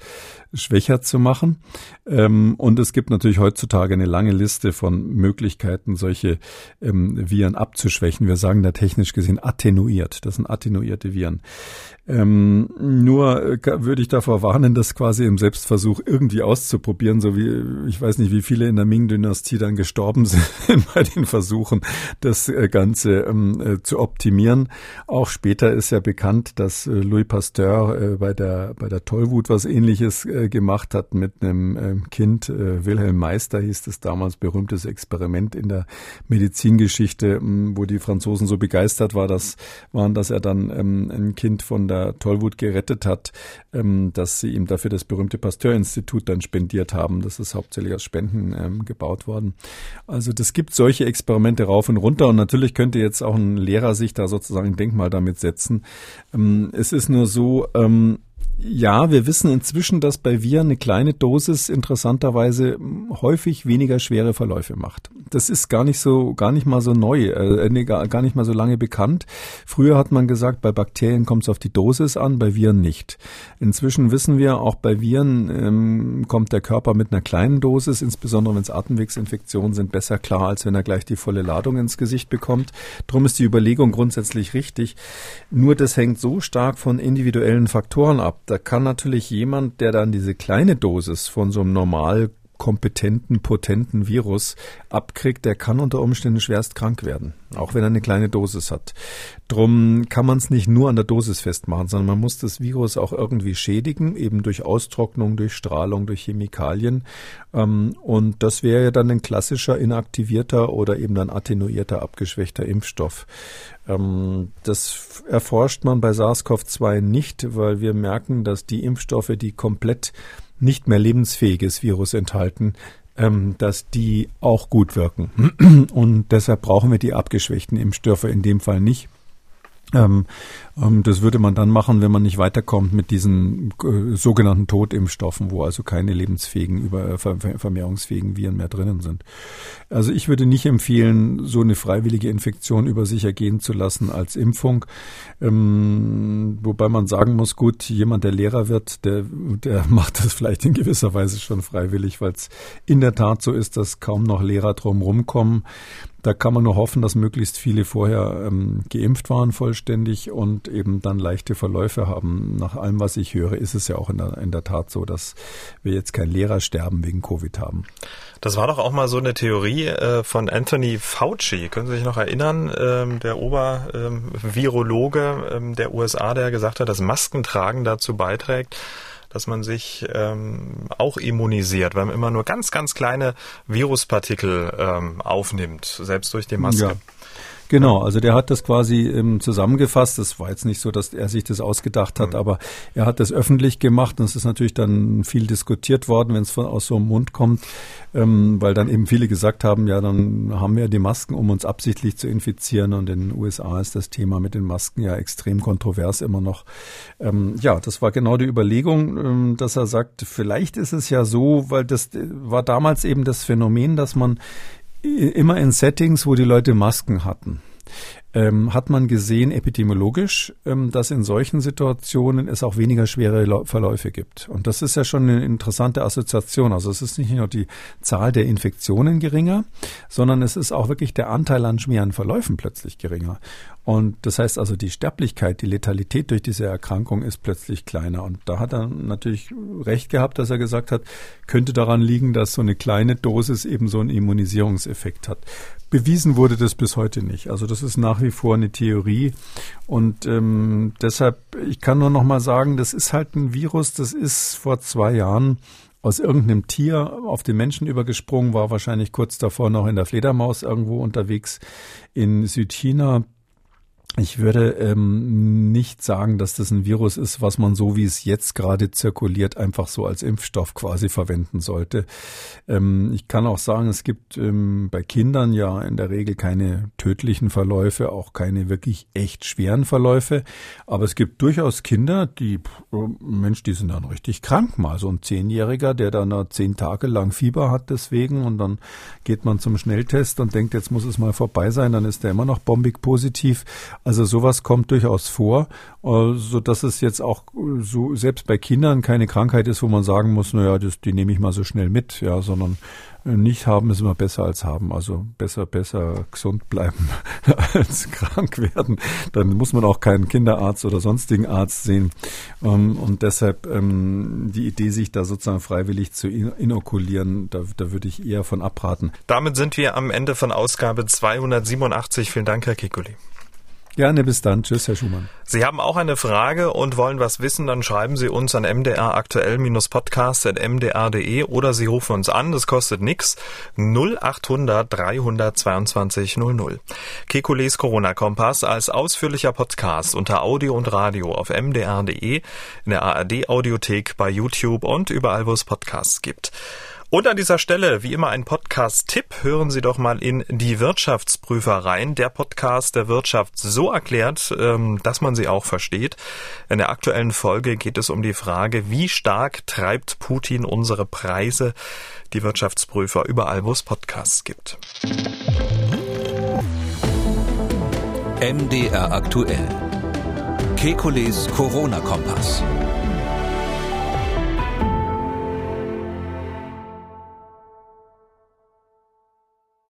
schwächer zu machen. Ähm, und es gibt natürlich heutzutage eine lange Liste von Möglichkeiten, solche ähm, Viren abzuschwächen. Wir sagen da technisch gesehen attenuiert. Das sind attenuierte Viren. Ähm, nur äh, würde ich davor warnen, das quasi im Selbstversuch irgendwie auszuprobieren, so wie ich weiß nicht, wie viele in der Ming-Dynastie dann gestorben (laughs) sind bei den Versuchen, das äh, Ganze ähm, äh, zu optimieren. Auch später ist ja bekannt, dass äh, Louis Pasteur äh, bei der bei der Tollwut was Ähnliches äh, gemacht hat mit einem ähm, Kind. Wilhelm Meister hieß das damals berühmtes Experiment in der Medizingeschichte, wo die Franzosen so begeistert war, dass waren, dass er dann ähm, ein Kind von der Tollwut gerettet hat, ähm, dass sie ihm dafür das berühmte Pasteur-Institut dann spendiert haben. Das ist hauptsächlich aus Spenden gebaut worden. Also das gibt solche Experimente rauf und runter und natürlich könnte jetzt auch ein Lehrer sich da sozusagen ein Denkmal damit setzen. Es ist nur so, ja, wir wissen inzwischen, dass bei Viren eine kleine Dosis interessanterweise häufig weniger schwere Verläufe macht. Das ist gar nicht so, gar nicht mal so neu, äh, nee, gar, nicht mal so lange bekannt. Früher hat man gesagt, bei Bakterien kommt es auf die Dosis an, bei Viren nicht. Inzwischen wissen wir, auch bei Viren ähm, kommt der Körper mit einer kleinen Dosis, insbesondere wenn es Atemwegsinfektionen sind, besser klar, als wenn er gleich die volle Ladung ins Gesicht bekommt. Drum ist die Überlegung grundsätzlich richtig. Nur das hängt so stark von individuellen Faktoren ab da kann natürlich jemand, der dann diese kleine Dosis von so einem normal kompetenten, potenten Virus abkriegt, der kann unter Umständen schwerst krank werden, auch wenn er eine kleine Dosis hat. Drum kann man es nicht nur an der Dosis festmachen, sondern man muss das Virus auch irgendwie schädigen, eben durch Austrocknung, durch Strahlung, durch Chemikalien. Ähm, und das wäre ja dann ein klassischer inaktivierter oder eben dann attenuierter, abgeschwächter Impfstoff. Ähm, das erforscht man bei SARS-CoV-2 nicht, weil wir merken, dass die Impfstoffe, die komplett nicht mehr lebensfähiges Virus enthalten, ähm, dass die auch gut wirken. (clears throat) Und deshalb brauchen wir die abgeschwächten Impfstoffe in dem Fall nicht. Ähm, ähm, das würde man dann machen, wenn man nicht weiterkommt mit diesen äh, sogenannten Totimpfstoffen, wo also keine lebensfähigen, über, äh, ver vermehrungsfähigen Viren mehr drinnen sind. Also ich würde nicht empfehlen, so eine freiwillige Infektion über sich ergehen zu lassen als Impfung. Ähm, wobei man sagen muss, gut, jemand, der Lehrer wird, der, der (laughs) macht das vielleicht in gewisser Weise schon freiwillig, weil es in der Tat so ist, dass kaum noch Lehrer drum rumkommen. Da kann man nur hoffen, dass möglichst viele vorher ähm, geimpft waren vollständig und eben dann leichte Verläufe haben. Nach allem, was ich höre, ist es ja auch in der, in der Tat so, dass wir jetzt kein Lehrersterben wegen Covid haben. Das war doch auch mal so eine Theorie äh, von Anthony Fauci. Können Sie sich noch erinnern? Ähm, der Obervirologe ähm, der USA, der gesagt hat, dass Maskentragen dazu beiträgt, dass man sich ähm, auch immunisiert, weil man immer nur ganz, ganz kleine Viruspartikel ähm, aufnimmt, selbst durch die Maske. Ja. Genau, also der hat das quasi ähm, zusammengefasst. Das war jetzt nicht so, dass er sich das ausgedacht hat, mhm. aber er hat das öffentlich gemacht und es ist natürlich dann viel diskutiert worden, wenn es aus so einem Mund kommt, ähm, weil dann eben viele gesagt haben, ja, dann haben wir die Masken, um uns absichtlich zu infizieren und in den USA ist das Thema mit den Masken ja extrem kontrovers immer noch. Ähm, ja, das war genau die Überlegung, ähm, dass er sagt, vielleicht ist es ja so, weil das war damals eben das Phänomen, dass man immer in Settings, wo die Leute Masken hatten ähm, hat man gesehen, epidemiologisch, ähm, dass in solchen Situationen es auch weniger schwere Verläufe gibt. Und das ist ja schon eine interessante Assoziation. Also es ist nicht nur die Zahl der Infektionen geringer, sondern es ist auch wirklich der Anteil an schweren Verläufen plötzlich geringer. Und das heißt also, die Sterblichkeit, die Letalität durch diese Erkrankung ist plötzlich kleiner. Und da hat er natürlich recht gehabt, dass er gesagt hat, könnte daran liegen, dass so eine kleine Dosis eben so einen Immunisierungseffekt hat. Bewiesen wurde das bis heute nicht. Also das ist nach wie vor eine Theorie. Und ähm, deshalb, ich kann nur noch mal sagen, das ist halt ein Virus, das ist vor zwei Jahren aus irgendeinem Tier auf den Menschen übergesprungen, war wahrscheinlich kurz davor noch in der Fledermaus irgendwo unterwegs in Südchina. Ich würde ähm, nicht sagen, dass das ein Virus ist, was man so wie es jetzt gerade zirkuliert, einfach so als Impfstoff quasi verwenden sollte. Ähm, ich kann auch sagen, es gibt ähm, bei Kindern ja in der Regel keine tödlichen Verläufe, auch keine wirklich echt schweren Verläufe. Aber es gibt durchaus Kinder, die, oh, Mensch, die sind dann richtig krank mal. So ein Zehnjähriger, der dann zehn Tage lang Fieber hat deswegen und dann geht man zum Schnelltest und denkt, jetzt muss es mal vorbei sein, dann ist er immer noch bombig positiv. Also sowas kommt durchaus vor, äh, so dass es jetzt auch so selbst bei Kindern keine Krankheit ist, wo man sagen muss, naja, das, die nehme ich mal so schnell mit, ja, sondern äh, nicht haben ist immer besser als haben. Also besser, besser gesund bleiben (laughs) als krank werden. Dann muss man auch keinen Kinderarzt oder sonstigen Arzt sehen. Ähm, und deshalb ähm, die Idee, sich da sozusagen freiwillig zu inokulieren, da, da würde ich eher von abraten. Damit sind wir am Ende von Ausgabe 287. Vielen Dank, Herr Kikuli. Gerne, bis dann. Tschüss, Herr Schumann. Sie haben auch eine Frage und wollen was wissen, dann schreiben Sie uns an mdraktuell-podcast.mdr.de oder Sie rufen uns an, das kostet nix, 0800 322 00. Kekules Corona-Kompass als ausführlicher Podcast unter Audio und Radio auf mdr.de, in der ARD-Audiothek, bei YouTube und überall, wo es Podcasts gibt. Und an dieser Stelle, wie immer, ein Podcast-Tipp. Hören Sie doch mal in die Wirtschaftsprüfer rein. Der Podcast der Wirtschaft so erklärt, ähm, dass man sie auch versteht. In der aktuellen Folge geht es um die Frage, wie stark treibt Putin unsere Preise? Die Wirtschaftsprüfer überall, wo es Podcasts gibt. MDR aktuell. Kekules Corona-Kompass.